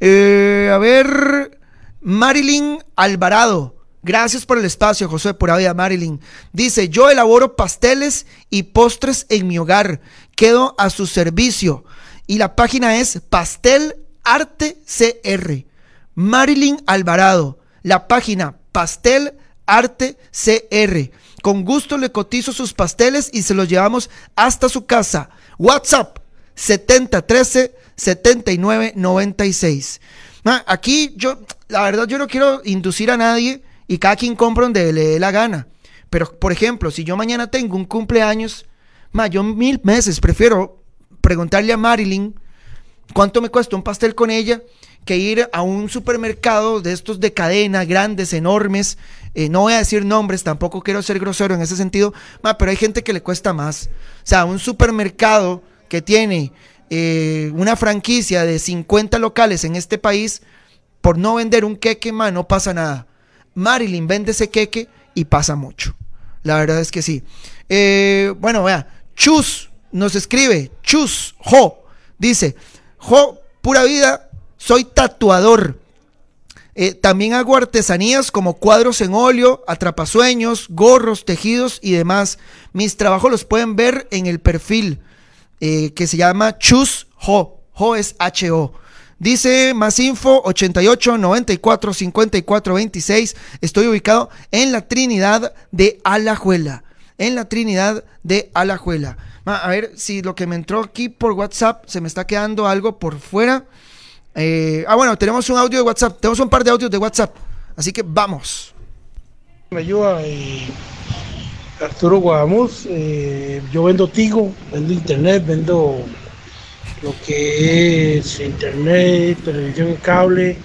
[SPEAKER 1] Eh, a ver, Marilyn Alvarado. Gracias por el espacio, José Pura Vida, Marilyn. Dice, yo elaboro pasteles y postres en mi hogar. Quedo a su servicio. Y la página es Pastel Arte CR. Marilyn Alvarado. La página Pastel Arte CR. Con gusto le cotizo sus pasteles y se los llevamos hasta su casa. WhatsApp 7013 7996. Ma, Aquí yo, la verdad, yo no quiero inducir a nadie y cada quien compra donde le dé la gana. Pero, por ejemplo, si yo mañana tengo un cumpleaños, ma, yo mil meses prefiero preguntarle a Marilyn cuánto me cuesta un pastel con ella que ir a un supermercado de estos de cadena, grandes, enormes. Eh, no voy a decir nombres, tampoco quiero ser grosero en ese sentido, ma, pero hay gente que le cuesta más. O sea, un supermercado que tiene eh, una franquicia de 50 locales en este país, por no vender un queque, ma, no pasa nada. Marilyn vende ese queque y pasa mucho. La verdad es que sí. Eh, bueno, vea, Chus nos escribe, Chus, Jo, dice, Jo, pura vida, soy tatuador. Eh, también hago artesanías como cuadros en óleo, atrapasueños, gorros, tejidos y demás. Mis trabajos los pueden ver en el perfil eh, que se llama Chus Ho. Ho es H-O. Dice más info 88 94 54 26. Estoy ubicado en la Trinidad de Alajuela. En la Trinidad de Alajuela. A ver si lo que me entró aquí por WhatsApp se me está quedando algo por fuera. Eh, ah, bueno, tenemos un audio de WhatsApp. Tenemos un par de audios de WhatsApp. Así que vamos.
[SPEAKER 11] Me ayuda Arturo Guadamuz. eh, yo vendo Tigo, vendo internet, vendo lo que es internet, televisión en cable.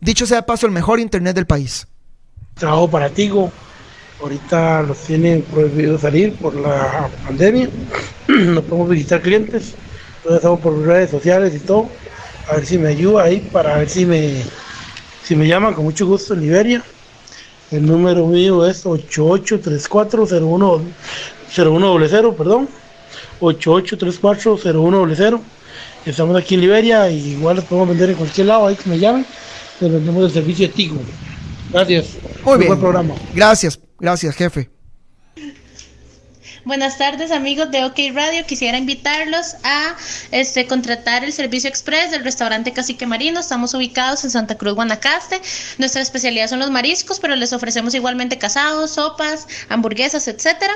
[SPEAKER 1] Dicho sea paso, el mejor internet del país.
[SPEAKER 11] Trabajo para Tigo. Ahorita los tienen prohibido salir por la pandemia. No podemos visitar clientes. Entonces estamos por redes sociales y todo. A ver si me ayuda ahí para ver si me, si me llaman con mucho gusto en Liberia. El número mío es 8834-0100, perdón. 8834-0100. Estamos aquí en Liberia y igual los podemos vender en cualquier lado, ahí que me llamen. Les vendemos el servicio de Tigo. Gracias.
[SPEAKER 1] Muy bien.
[SPEAKER 11] buen programa.
[SPEAKER 1] Gracias, gracias, jefe.
[SPEAKER 12] Buenas tardes amigos de OK Radio. Quisiera invitarlos a este, contratar el servicio express del restaurante Cacique Marino. Estamos ubicados en Santa Cruz, Guanacaste. Nuestra especialidad son los mariscos, pero les ofrecemos igualmente casados, sopas, hamburguesas, etcétera.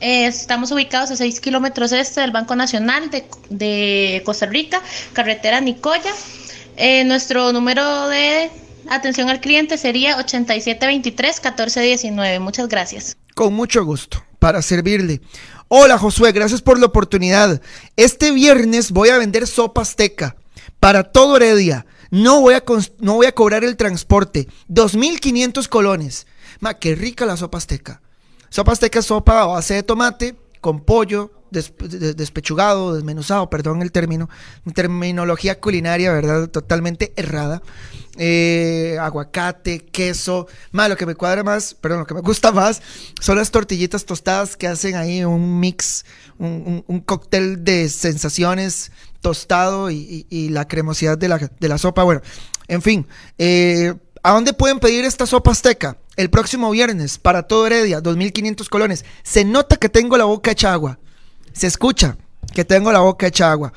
[SPEAKER 12] Eh, estamos ubicados a 6 kilómetros este del Banco Nacional de, Costa Rica, carretera Nicoya. Eh, nuestro número de atención al cliente sería 8723-1419. Muchas gracias.
[SPEAKER 1] Con mucho gusto, para servirle. Hola Josué, gracias por la oportunidad. Este viernes voy a vender sopa azteca para todo Heredia. No voy a, no voy a cobrar el transporte. 2.500 colones. Ma, qué rica la sopa azteca. Sopa azteca es sopa a base de tomate con pollo des- de- despechugado, desmenuzado, perdón el término. Terminología culinaria, ¿verdad? Totalmente errada. Eh, aguacate, queso. Ma, lo que me cuadra más, perdón, lo que me gusta más son las tortillitas tostadas que hacen ahí un mix, un, cóctel de sensaciones tostado y la cremosidad de la, de la sopa. Bueno, en fin, eh, ¿a dónde pueden pedir esta sopa azteca? El próximo viernes, para todo Heredia, 2.500 colones. Se nota que tengo la boca hecha agua. Se escucha que tengo la boca hecha agua.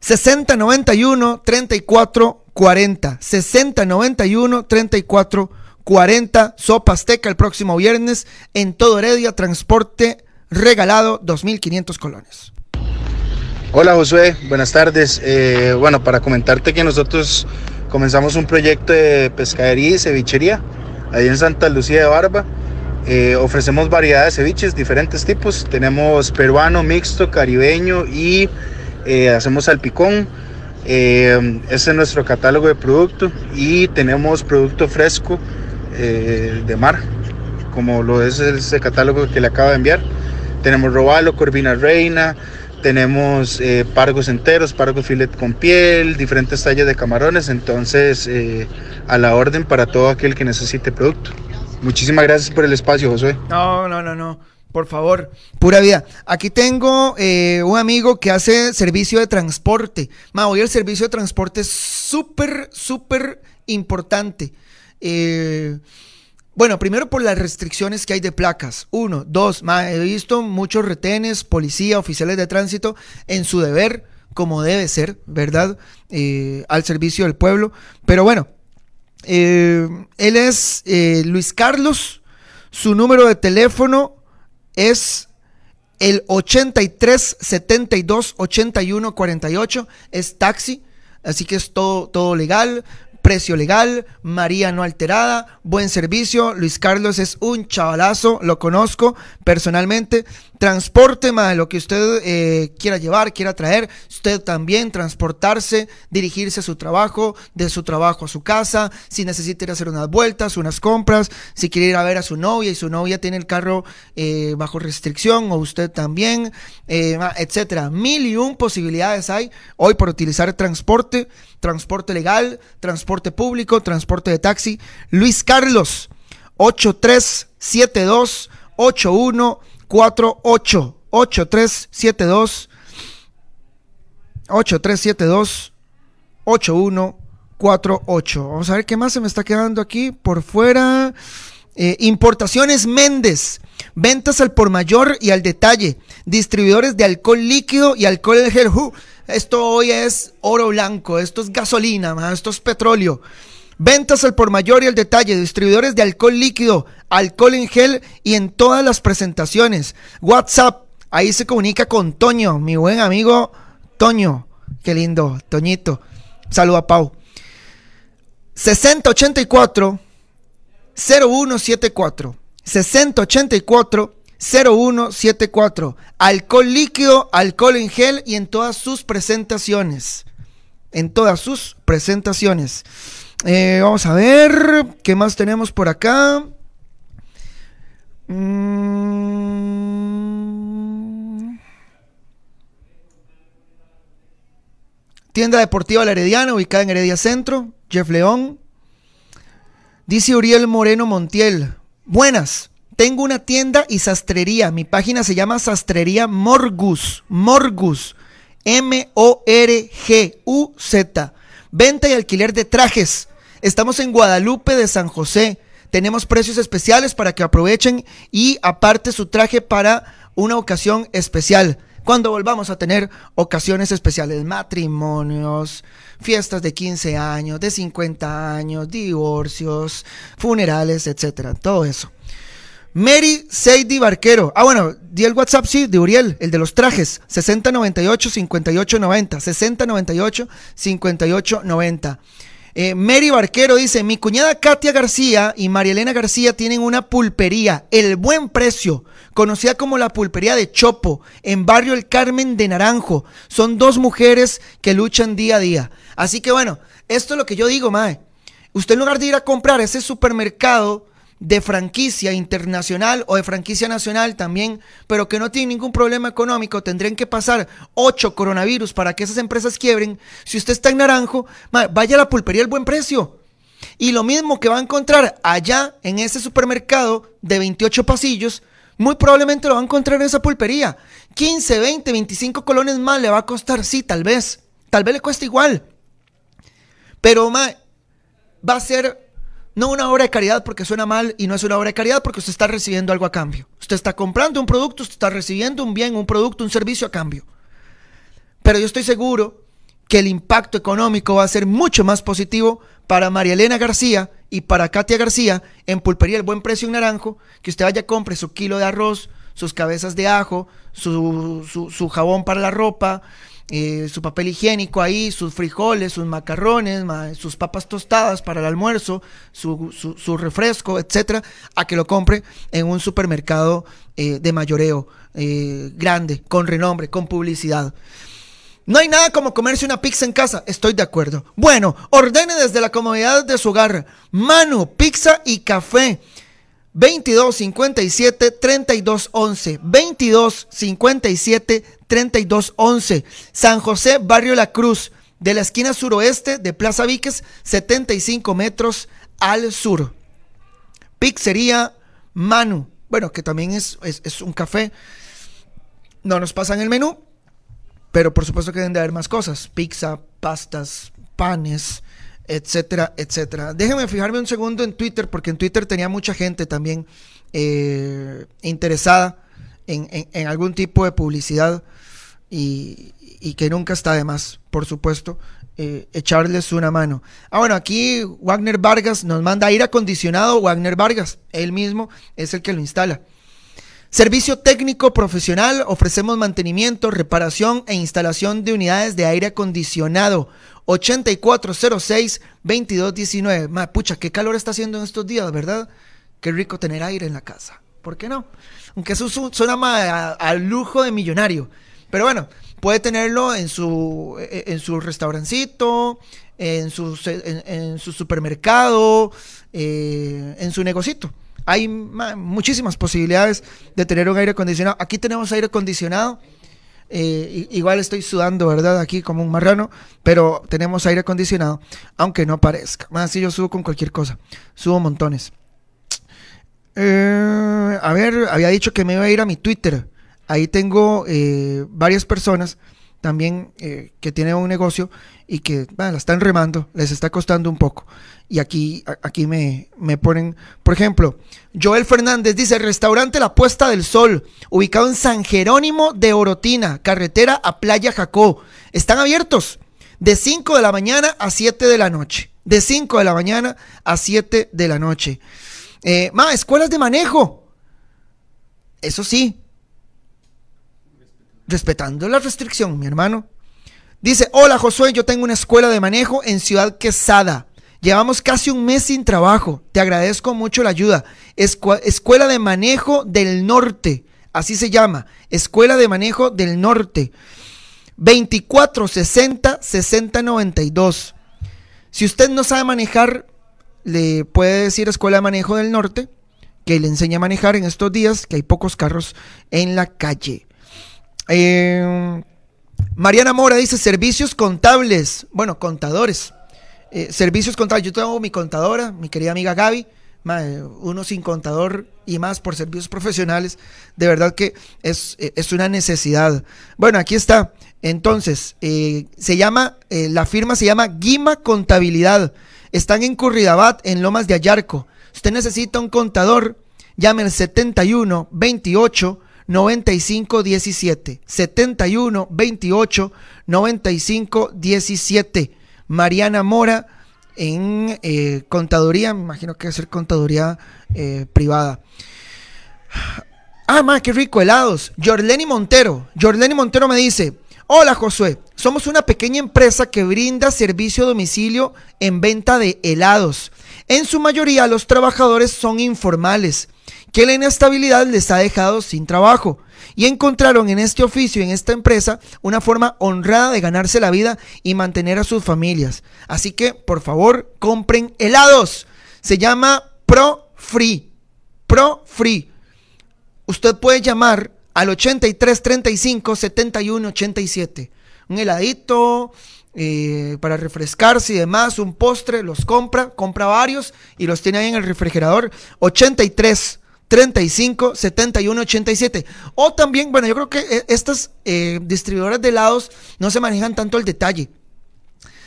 [SPEAKER 1] 60 91 34 40. 60 91 34 40. Sopa Azteca el próximo viernes en todo Heredia. Transporte regalado 2.500 colones.
[SPEAKER 13] Hola Josué, buenas tardes. Eh, bueno, para comentarte que nosotros comenzamos un proyecto de pescadería y cevichería ahí en Santa Lucía de Barba. Eh, ofrecemos variedad de ceviches, diferentes tipos. Tenemos peruano, mixto, caribeño y eh, hacemos salpicón. Eh, ese es nuestro catálogo de producto y tenemos producto fresco eh, de mar, como lo es ese catálogo que le acabo de enviar. Tenemos robalo, corvina reina, tenemos pargos enteros, pargos filet con piel, diferentes tallas de camarones, entonces a la orden para todo aquel que necesite producto. Muchísimas gracias por el espacio, Josué.
[SPEAKER 1] No, no, no, no. Por favor, pura vida. Aquí tengo eh, un amigo que hace servicio de transporte. Ma, hoy el servicio de transporte es súper, súper importante. Eh, bueno, primero por las restricciones que hay de placas. Uno, dos, ma, he visto muchos retenes, policía, oficiales de tránsito en su deber, como debe ser, ¿verdad? Eh, al servicio del pueblo. Pero bueno, eh, él es eh, Luis Carlos. Su número de teléfono es el 83 72 81 48. Es taxi, así que es todo, todo legal. Precio legal, María no alterada, buen servicio. Luis Carlos es un chavalazo, lo conozco personalmente. Transporte, más lo que usted eh, quiera llevar, quiera traer. Usted también transportarse, dirigirse a su trabajo, de su trabajo a su casa. Si necesita ir a hacer unas vueltas, unas compras. Si quiere ir a ver a su novia y su novia tiene el carro eh, bajo restricción o usted también, eh, etcétera. Mil y un posibilidades hay hoy por utilizar transporte, transporte legal, transporte público, transporte de taxi. Luis Carlos, 8372 8148 8372 8372 8148. Vamos a ver qué más se me está quedando aquí por fuera. Eh, importaciones Méndez. Ventas al por mayor y al detalle. Distribuidores de alcohol líquido y alcohol en gel. Esto hoy es oro blanco. Esto es gasolina, esto es petróleo. Ventas al por mayor y al detalle. Distribuidores de alcohol líquido, alcohol en gel y en todas las presentaciones. WhatsApp. Ahí se comunica con Toño, mi buen amigo Toño. Qué lindo, Toñito. Saluda a Pau. 6084 0174 6084 0174 Alcohol líquido, alcohol en gel y en todas sus presentaciones. En todas sus presentaciones. Eh, vamos a ver qué más tenemos por acá. Mm. Tienda Deportiva La Herediana, ubicada en Heredia Centro. Jeff León. Dice Uriel Moreno Montiel. Buenas. Tengo una tienda y sastrería. Mi página se llama Sastrería Morgus. Morgus. M-O-R-G-U-Z. Venta y alquiler de trajes. Estamos en Guadalupe de San José. Tenemos precios especiales para que aprovechen y aparte su traje para una ocasión especial. Cuando volvamos a tener ocasiones especiales, matrimonios, fiestas de 15 años, de 50 años, divorcios, funerales, etcétera, todo eso. Mary Seidi Barquero. Ah, bueno, di el WhatsApp, sí, de Uriel, el de los trajes. 6098-5890. 6098-5890. Eh, Mary Barquero dice, mi cuñada Katia García y María Elena García tienen una pulpería, El Buen Precio, conocida como la pulpería de Chopo, en barrio El Carmen de Naranjo. Son dos mujeres que luchan día a día. Así que bueno, esto es lo que yo digo, Mae. Usted en lugar de ir a comprar ese supermercado de franquicia internacional o de franquicia nacional también, pero que no tienen ningún problema económico, tendrían que pasar ocho coronavirus para que esas empresas quiebren. Si usted está en naranjo, vaya a la pulpería al buen precio. Y lo mismo que va a encontrar allá en ese supermercado de 28 pasillos, muy probablemente lo va a encontrar en esa pulpería. 15, 20, 25 colones más le va a costar, sí, tal vez. Tal vez le cueste igual. Pero ma, va a ser no una obra de caridad porque suena mal y no es una obra de caridad porque usted está recibiendo algo a cambio. Usted está comprando un producto, usted está recibiendo un bien, un producto, un servicio a cambio. Pero yo estoy seguro que el impacto económico va a ser mucho más positivo para María Elena García y para Katia García en Pulpería El Buen Precio en Naranjo, que usted vaya compre su kilo de arroz, sus cabezas de ajo, su, su, su jabón para la ropa, eh, su papel higiénico ahí, sus frijoles, sus macarrones, sus papas tostadas para el almuerzo, su, su, refresco, etcétera, a que lo compre en un supermercado eh, de mayoreo eh, grande, con renombre, con publicidad. No hay nada como comerse una pizza en casa, estoy de acuerdo. Bueno, ordene desde la comodidad de su hogar. Manu, pizza y café. 22 57 32 11 22 57 32 11 San José Barrio La Cruz de la esquina suroeste de Plaza Víquez 75 metros al sur. Pizzería Manu. Bueno que también es, es, es un café. No nos pasan el menú pero por supuesto que deben de haber más cosas. Pizza pastas panes etcétera, etcétera. Déjenme fijarme un segundo en Twitter, porque en Twitter tenía mucha gente también eh, interesada en, algún tipo de publicidad y, que nunca está de más, por supuesto, eh, echarles una mano. Ah, bueno, aquí Wagner Vargas nos manda aire acondicionado, Wagner Vargas, él mismo es el que lo instala. Servicio técnico profesional, ofrecemos mantenimiento, reparación e instalación de unidades de aire acondicionado. 8406-2219. Ma, pucha, qué calor está haciendo en estos días, ¿verdad? Qué rico tener aire en la casa. ¿Por qué no? Aunque eso suena al lujo de millonario. Pero bueno, puede tenerlo en su, e, en su restaurancito, en su, en, su supermercado, eh, en su negocito. Hay muchísimas posibilidades de tener un aire acondicionado. Aquí tenemos aire acondicionado. Eh, igual estoy sudando, ¿verdad? Aquí como un marrano, pero tenemos aire acondicionado, aunque no parezca. Más si yo subo con cualquier cosa, subo montones. Eh, a ver, había dicho que me iba a ir a mi Twitter. Ahí tengo eh, varias personas también que tienen un negocio y que la están remando, les está costando un poco. Y aquí, aquí me, me ponen, por ejemplo, Joel Fernández dice, restaurante La Puesta del Sol, ubicado en San Jerónimo de Orotina, carretera a Playa Jacó. Están abiertos de 5 de la mañana a 7 de la noche. De 5 de la mañana a 7 de la noche. Eh, escuelas de manejo. Eso sí. Respetando la restricción, mi hermano. Dice, hola Josué, yo tengo una escuela de manejo en Ciudad Quesada. Llevamos casi un mes sin trabajo. Te agradezco mucho la ayuda. escuela de Manejo del Norte. Así se llama. Escuela de Manejo del Norte. 2460 6092. Si usted no sabe manejar, le puede decir Escuela de Manejo del Norte que le enseña a manejar en estos días, que hay pocos carros en la calle. Eh, Mariana Mora dice servicios contables, bueno, contadores. Eh, servicios contables, yo tengo mi contadora, mi querida amiga Gaby, uno sin contador y más por servicios profesionales, de verdad que es, eh, es una necesidad. Bueno, aquí está. Entonces, eh, se llama, la firma se llama Guima Contabilidad. Están en Curridabat, en Lomas de Ayarco. Usted necesita un contador, llame al 71 28 95 17. 71 28 95 17. Mariana Mora en eh, contaduría, me imagino que va a ser contaduría eh, privada. Ah, ma, qué rico, helados. Jorleni Montero. Jorleni Montero me dice: Hola Josué, somos una pequeña empresa que brinda servicio a domicilio en venta de helados. En su mayoría los trabajadores son informales, que la inestabilidad les ha dejado sin trabajo y encontraron en este oficio, en esta empresa, una forma honrada de ganarse la vida y mantener a sus familias. Así que, por favor, compren helados. Se llama Pro Free. Pro Free. Usted puede llamar al 83 35 71 87. Un heladito eh, para refrescarse y demás, un postre, los compra, compra varios y los tiene ahí en el refrigerador. 83 35 71 87. O también, bueno, yo creo que eh, estas eh, distribuidoras de helados no se manejan tanto el detalle.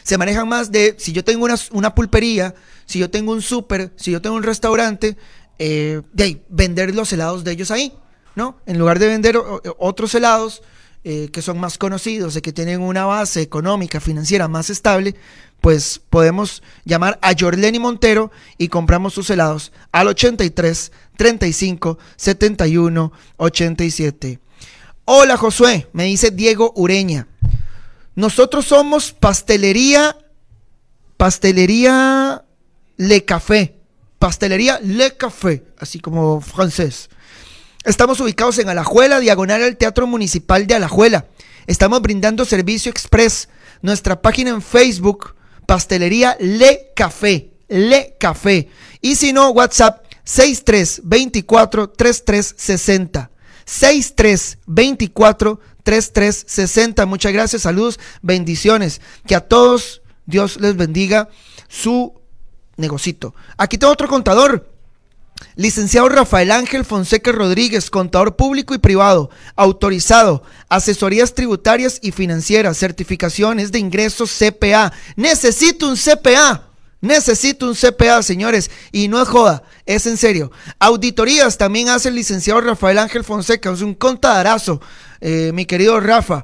[SPEAKER 1] Se manejan más de si yo tengo una, pulpería, si yo tengo un súper, si yo tengo un restaurante, eh, de vender los helados de ellos ahí, ¿no? En lugar de vender otros helados que son más conocidos y que tienen una base económica, financiera más estable, pues podemos llamar a Jorleni Montero y compramos sus helados al 83 35 71 87. Hola Josué, me dice Diego Ureña. Nosotros somos pastelería, pastelería Le Café, pastelería Le Café, así como francés. Estamos ubicados en Alajuela, diagonal al Teatro Municipal de Alajuela. Estamos brindando servicio express. Nuestra página en Facebook, Pastelería Le Café. Le Café. Y si no, WhatsApp 6324 3360. 6324 3360. Muchas gracias, saludos, bendiciones. Que a todos Dios les bendiga su negocito. Aquí tengo otro contador. Licenciado Rafael Ángel Fonseca Rodríguez, contador público y privado, autorizado, asesorías tributarias y financieras, certificaciones de ingresos CPA. Necesito un CPA. Necesito un CPA, señores, y no es joda, es en serio. Auditorías también hace el licenciado Rafael Ángel Fonseca, es un contadarazo, eh, mi querido Rafa.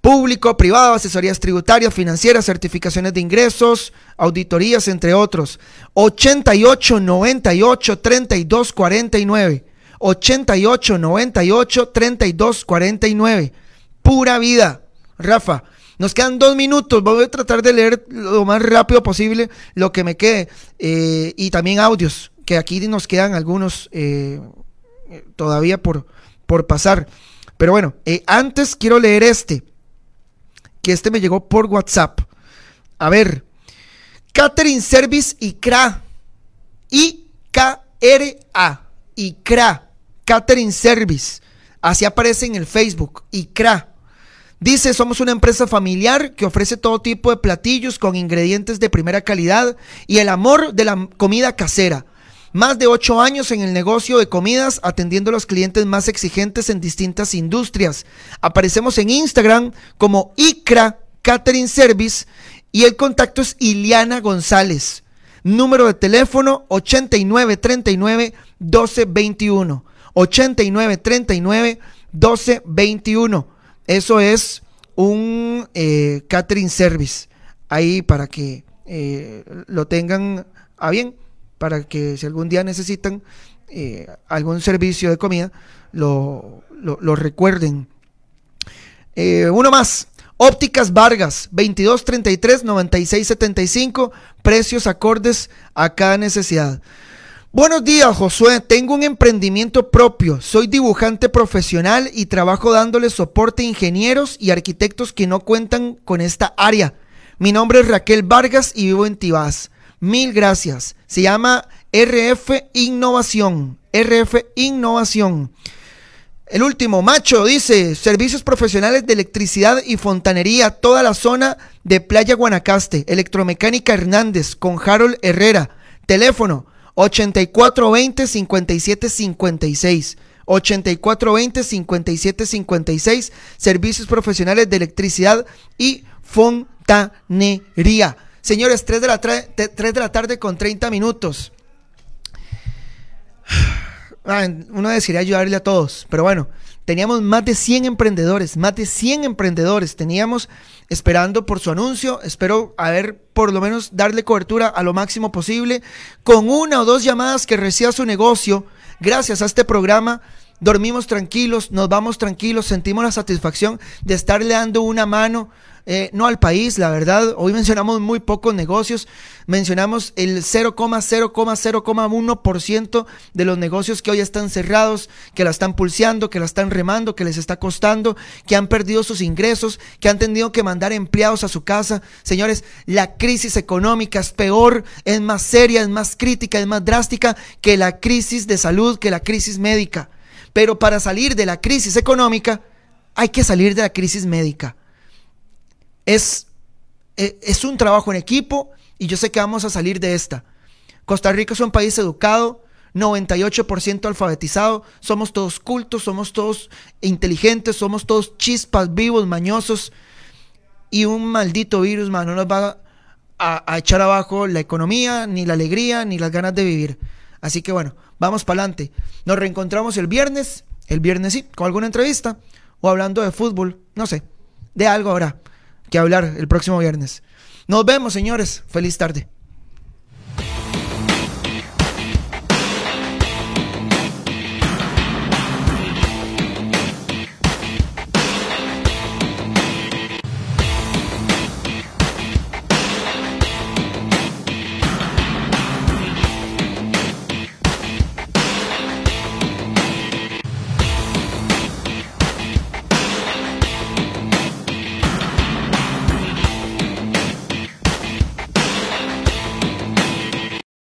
[SPEAKER 1] Público, privado, asesorías tributarias, financieras, certificaciones de ingresos, auditorías, entre otros. 88 98 32 49. 88 98 32 49. Pura vida. Rafa, nos quedan dos minutos. Voy a tratar de leer lo más rápido posible lo que me quede. Eh, y también audios, que aquí nos quedan algunos eh, todavía por, por pasar. Pero bueno, eh, antes quiero leer este, que este me llegó por WhatsApp. A ver, Catering Service ICRA. I-K-R-A. ICRA. Catering Service. Así aparece en el Facebook. ICRA. Dice, somos una empresa familiar que ofrece todo tipo de platillos con ingredientes de primera calidad y el amor de la comida casera. Más de ocho años en el negocio de comidas atendiendo a los clientes más exigentes en distintas industrias. Aparecemos en Instagram como ICRA Catering Service y el contacto es Iliana González. Número de teléfono 8939 1221. 8939 1221. Eso es un eh, catering service ahí para que eh, lo tengan a bien, para que si algún día necesitan eh, algún servicio de comida, lo, recuerden. uno más. Ópticas Vargas, 2233 9675, precios acordes a cada necesidad. Buenos días, Josué. Tengo un emprendimiento propio. Soy dibujante profesional y trabajo dándole soporte a ingenieros y arquitectos que no cuentan con esta área. Mi nombre es Raquel Vargas y vivo en Tibás. Mil gracias. Se llama RF Innovación. RF Innovación. El último, macho, dice, servicios profesionales de electricidad y fontanería, toda la zona de Playa Guanacaste, Electromecánica Hernández, con Harold Herrera. Teléfono 8420 5756. 8420 5756. Servicios profesionales de electricidad y fontanería. Señores, 3 de la, 3 de la tarde con 30 minutos. Ah, uno desearía ayudarle a todos, pero bueno, teníamos más de 100 emprendedores, más de 100 emprendedores teníamos esperando por su anuncio. Espero haber por lo menos darle cobertura a lo máximo posible con una o dos llamadas que reciba su negocio gracias a este programa. Dormimos tranquilos, nos vamos tranquilos, sentimos la satisfacción de estarle dando una mano, eh, no al país, la verdad. Hoy mencionamos muy pocos negocios, mencionamos el 0,0,0,1% de los negocios que hoy están cerrados, que la están pulseando, que la están remando, que les está costando, que han perdido sus ingresos, que han tenido que mandar empleados a su casa. Señores, la crisis económica es peor, es más seria, es más crítica, es más drástica que la crisis de salud, que la crisis médica. Pero para salir de la crisis económica, hay que salir de la crisis médica. Es, e, es un trabajo en equipo y yo sé que vamos a salir de esta. Costa Rica es un país educado, 98% alfabetizado, somos todos cultos, somos todos inteligentes, somos todos chispas vivos, mañosos. Y un maldito virus, man, no nos va a, a echar abajo la economía, ni la alegría, ni las ganas de vivir. Así que bueno, vamos para adelante. Nos reencontramos el viernes, el viernes sí, con alguna entrevista o hablando de fútbol, no sé, de algo habrá que hablar el próximo viernes. Nos vemos, señores. Feliz tarde.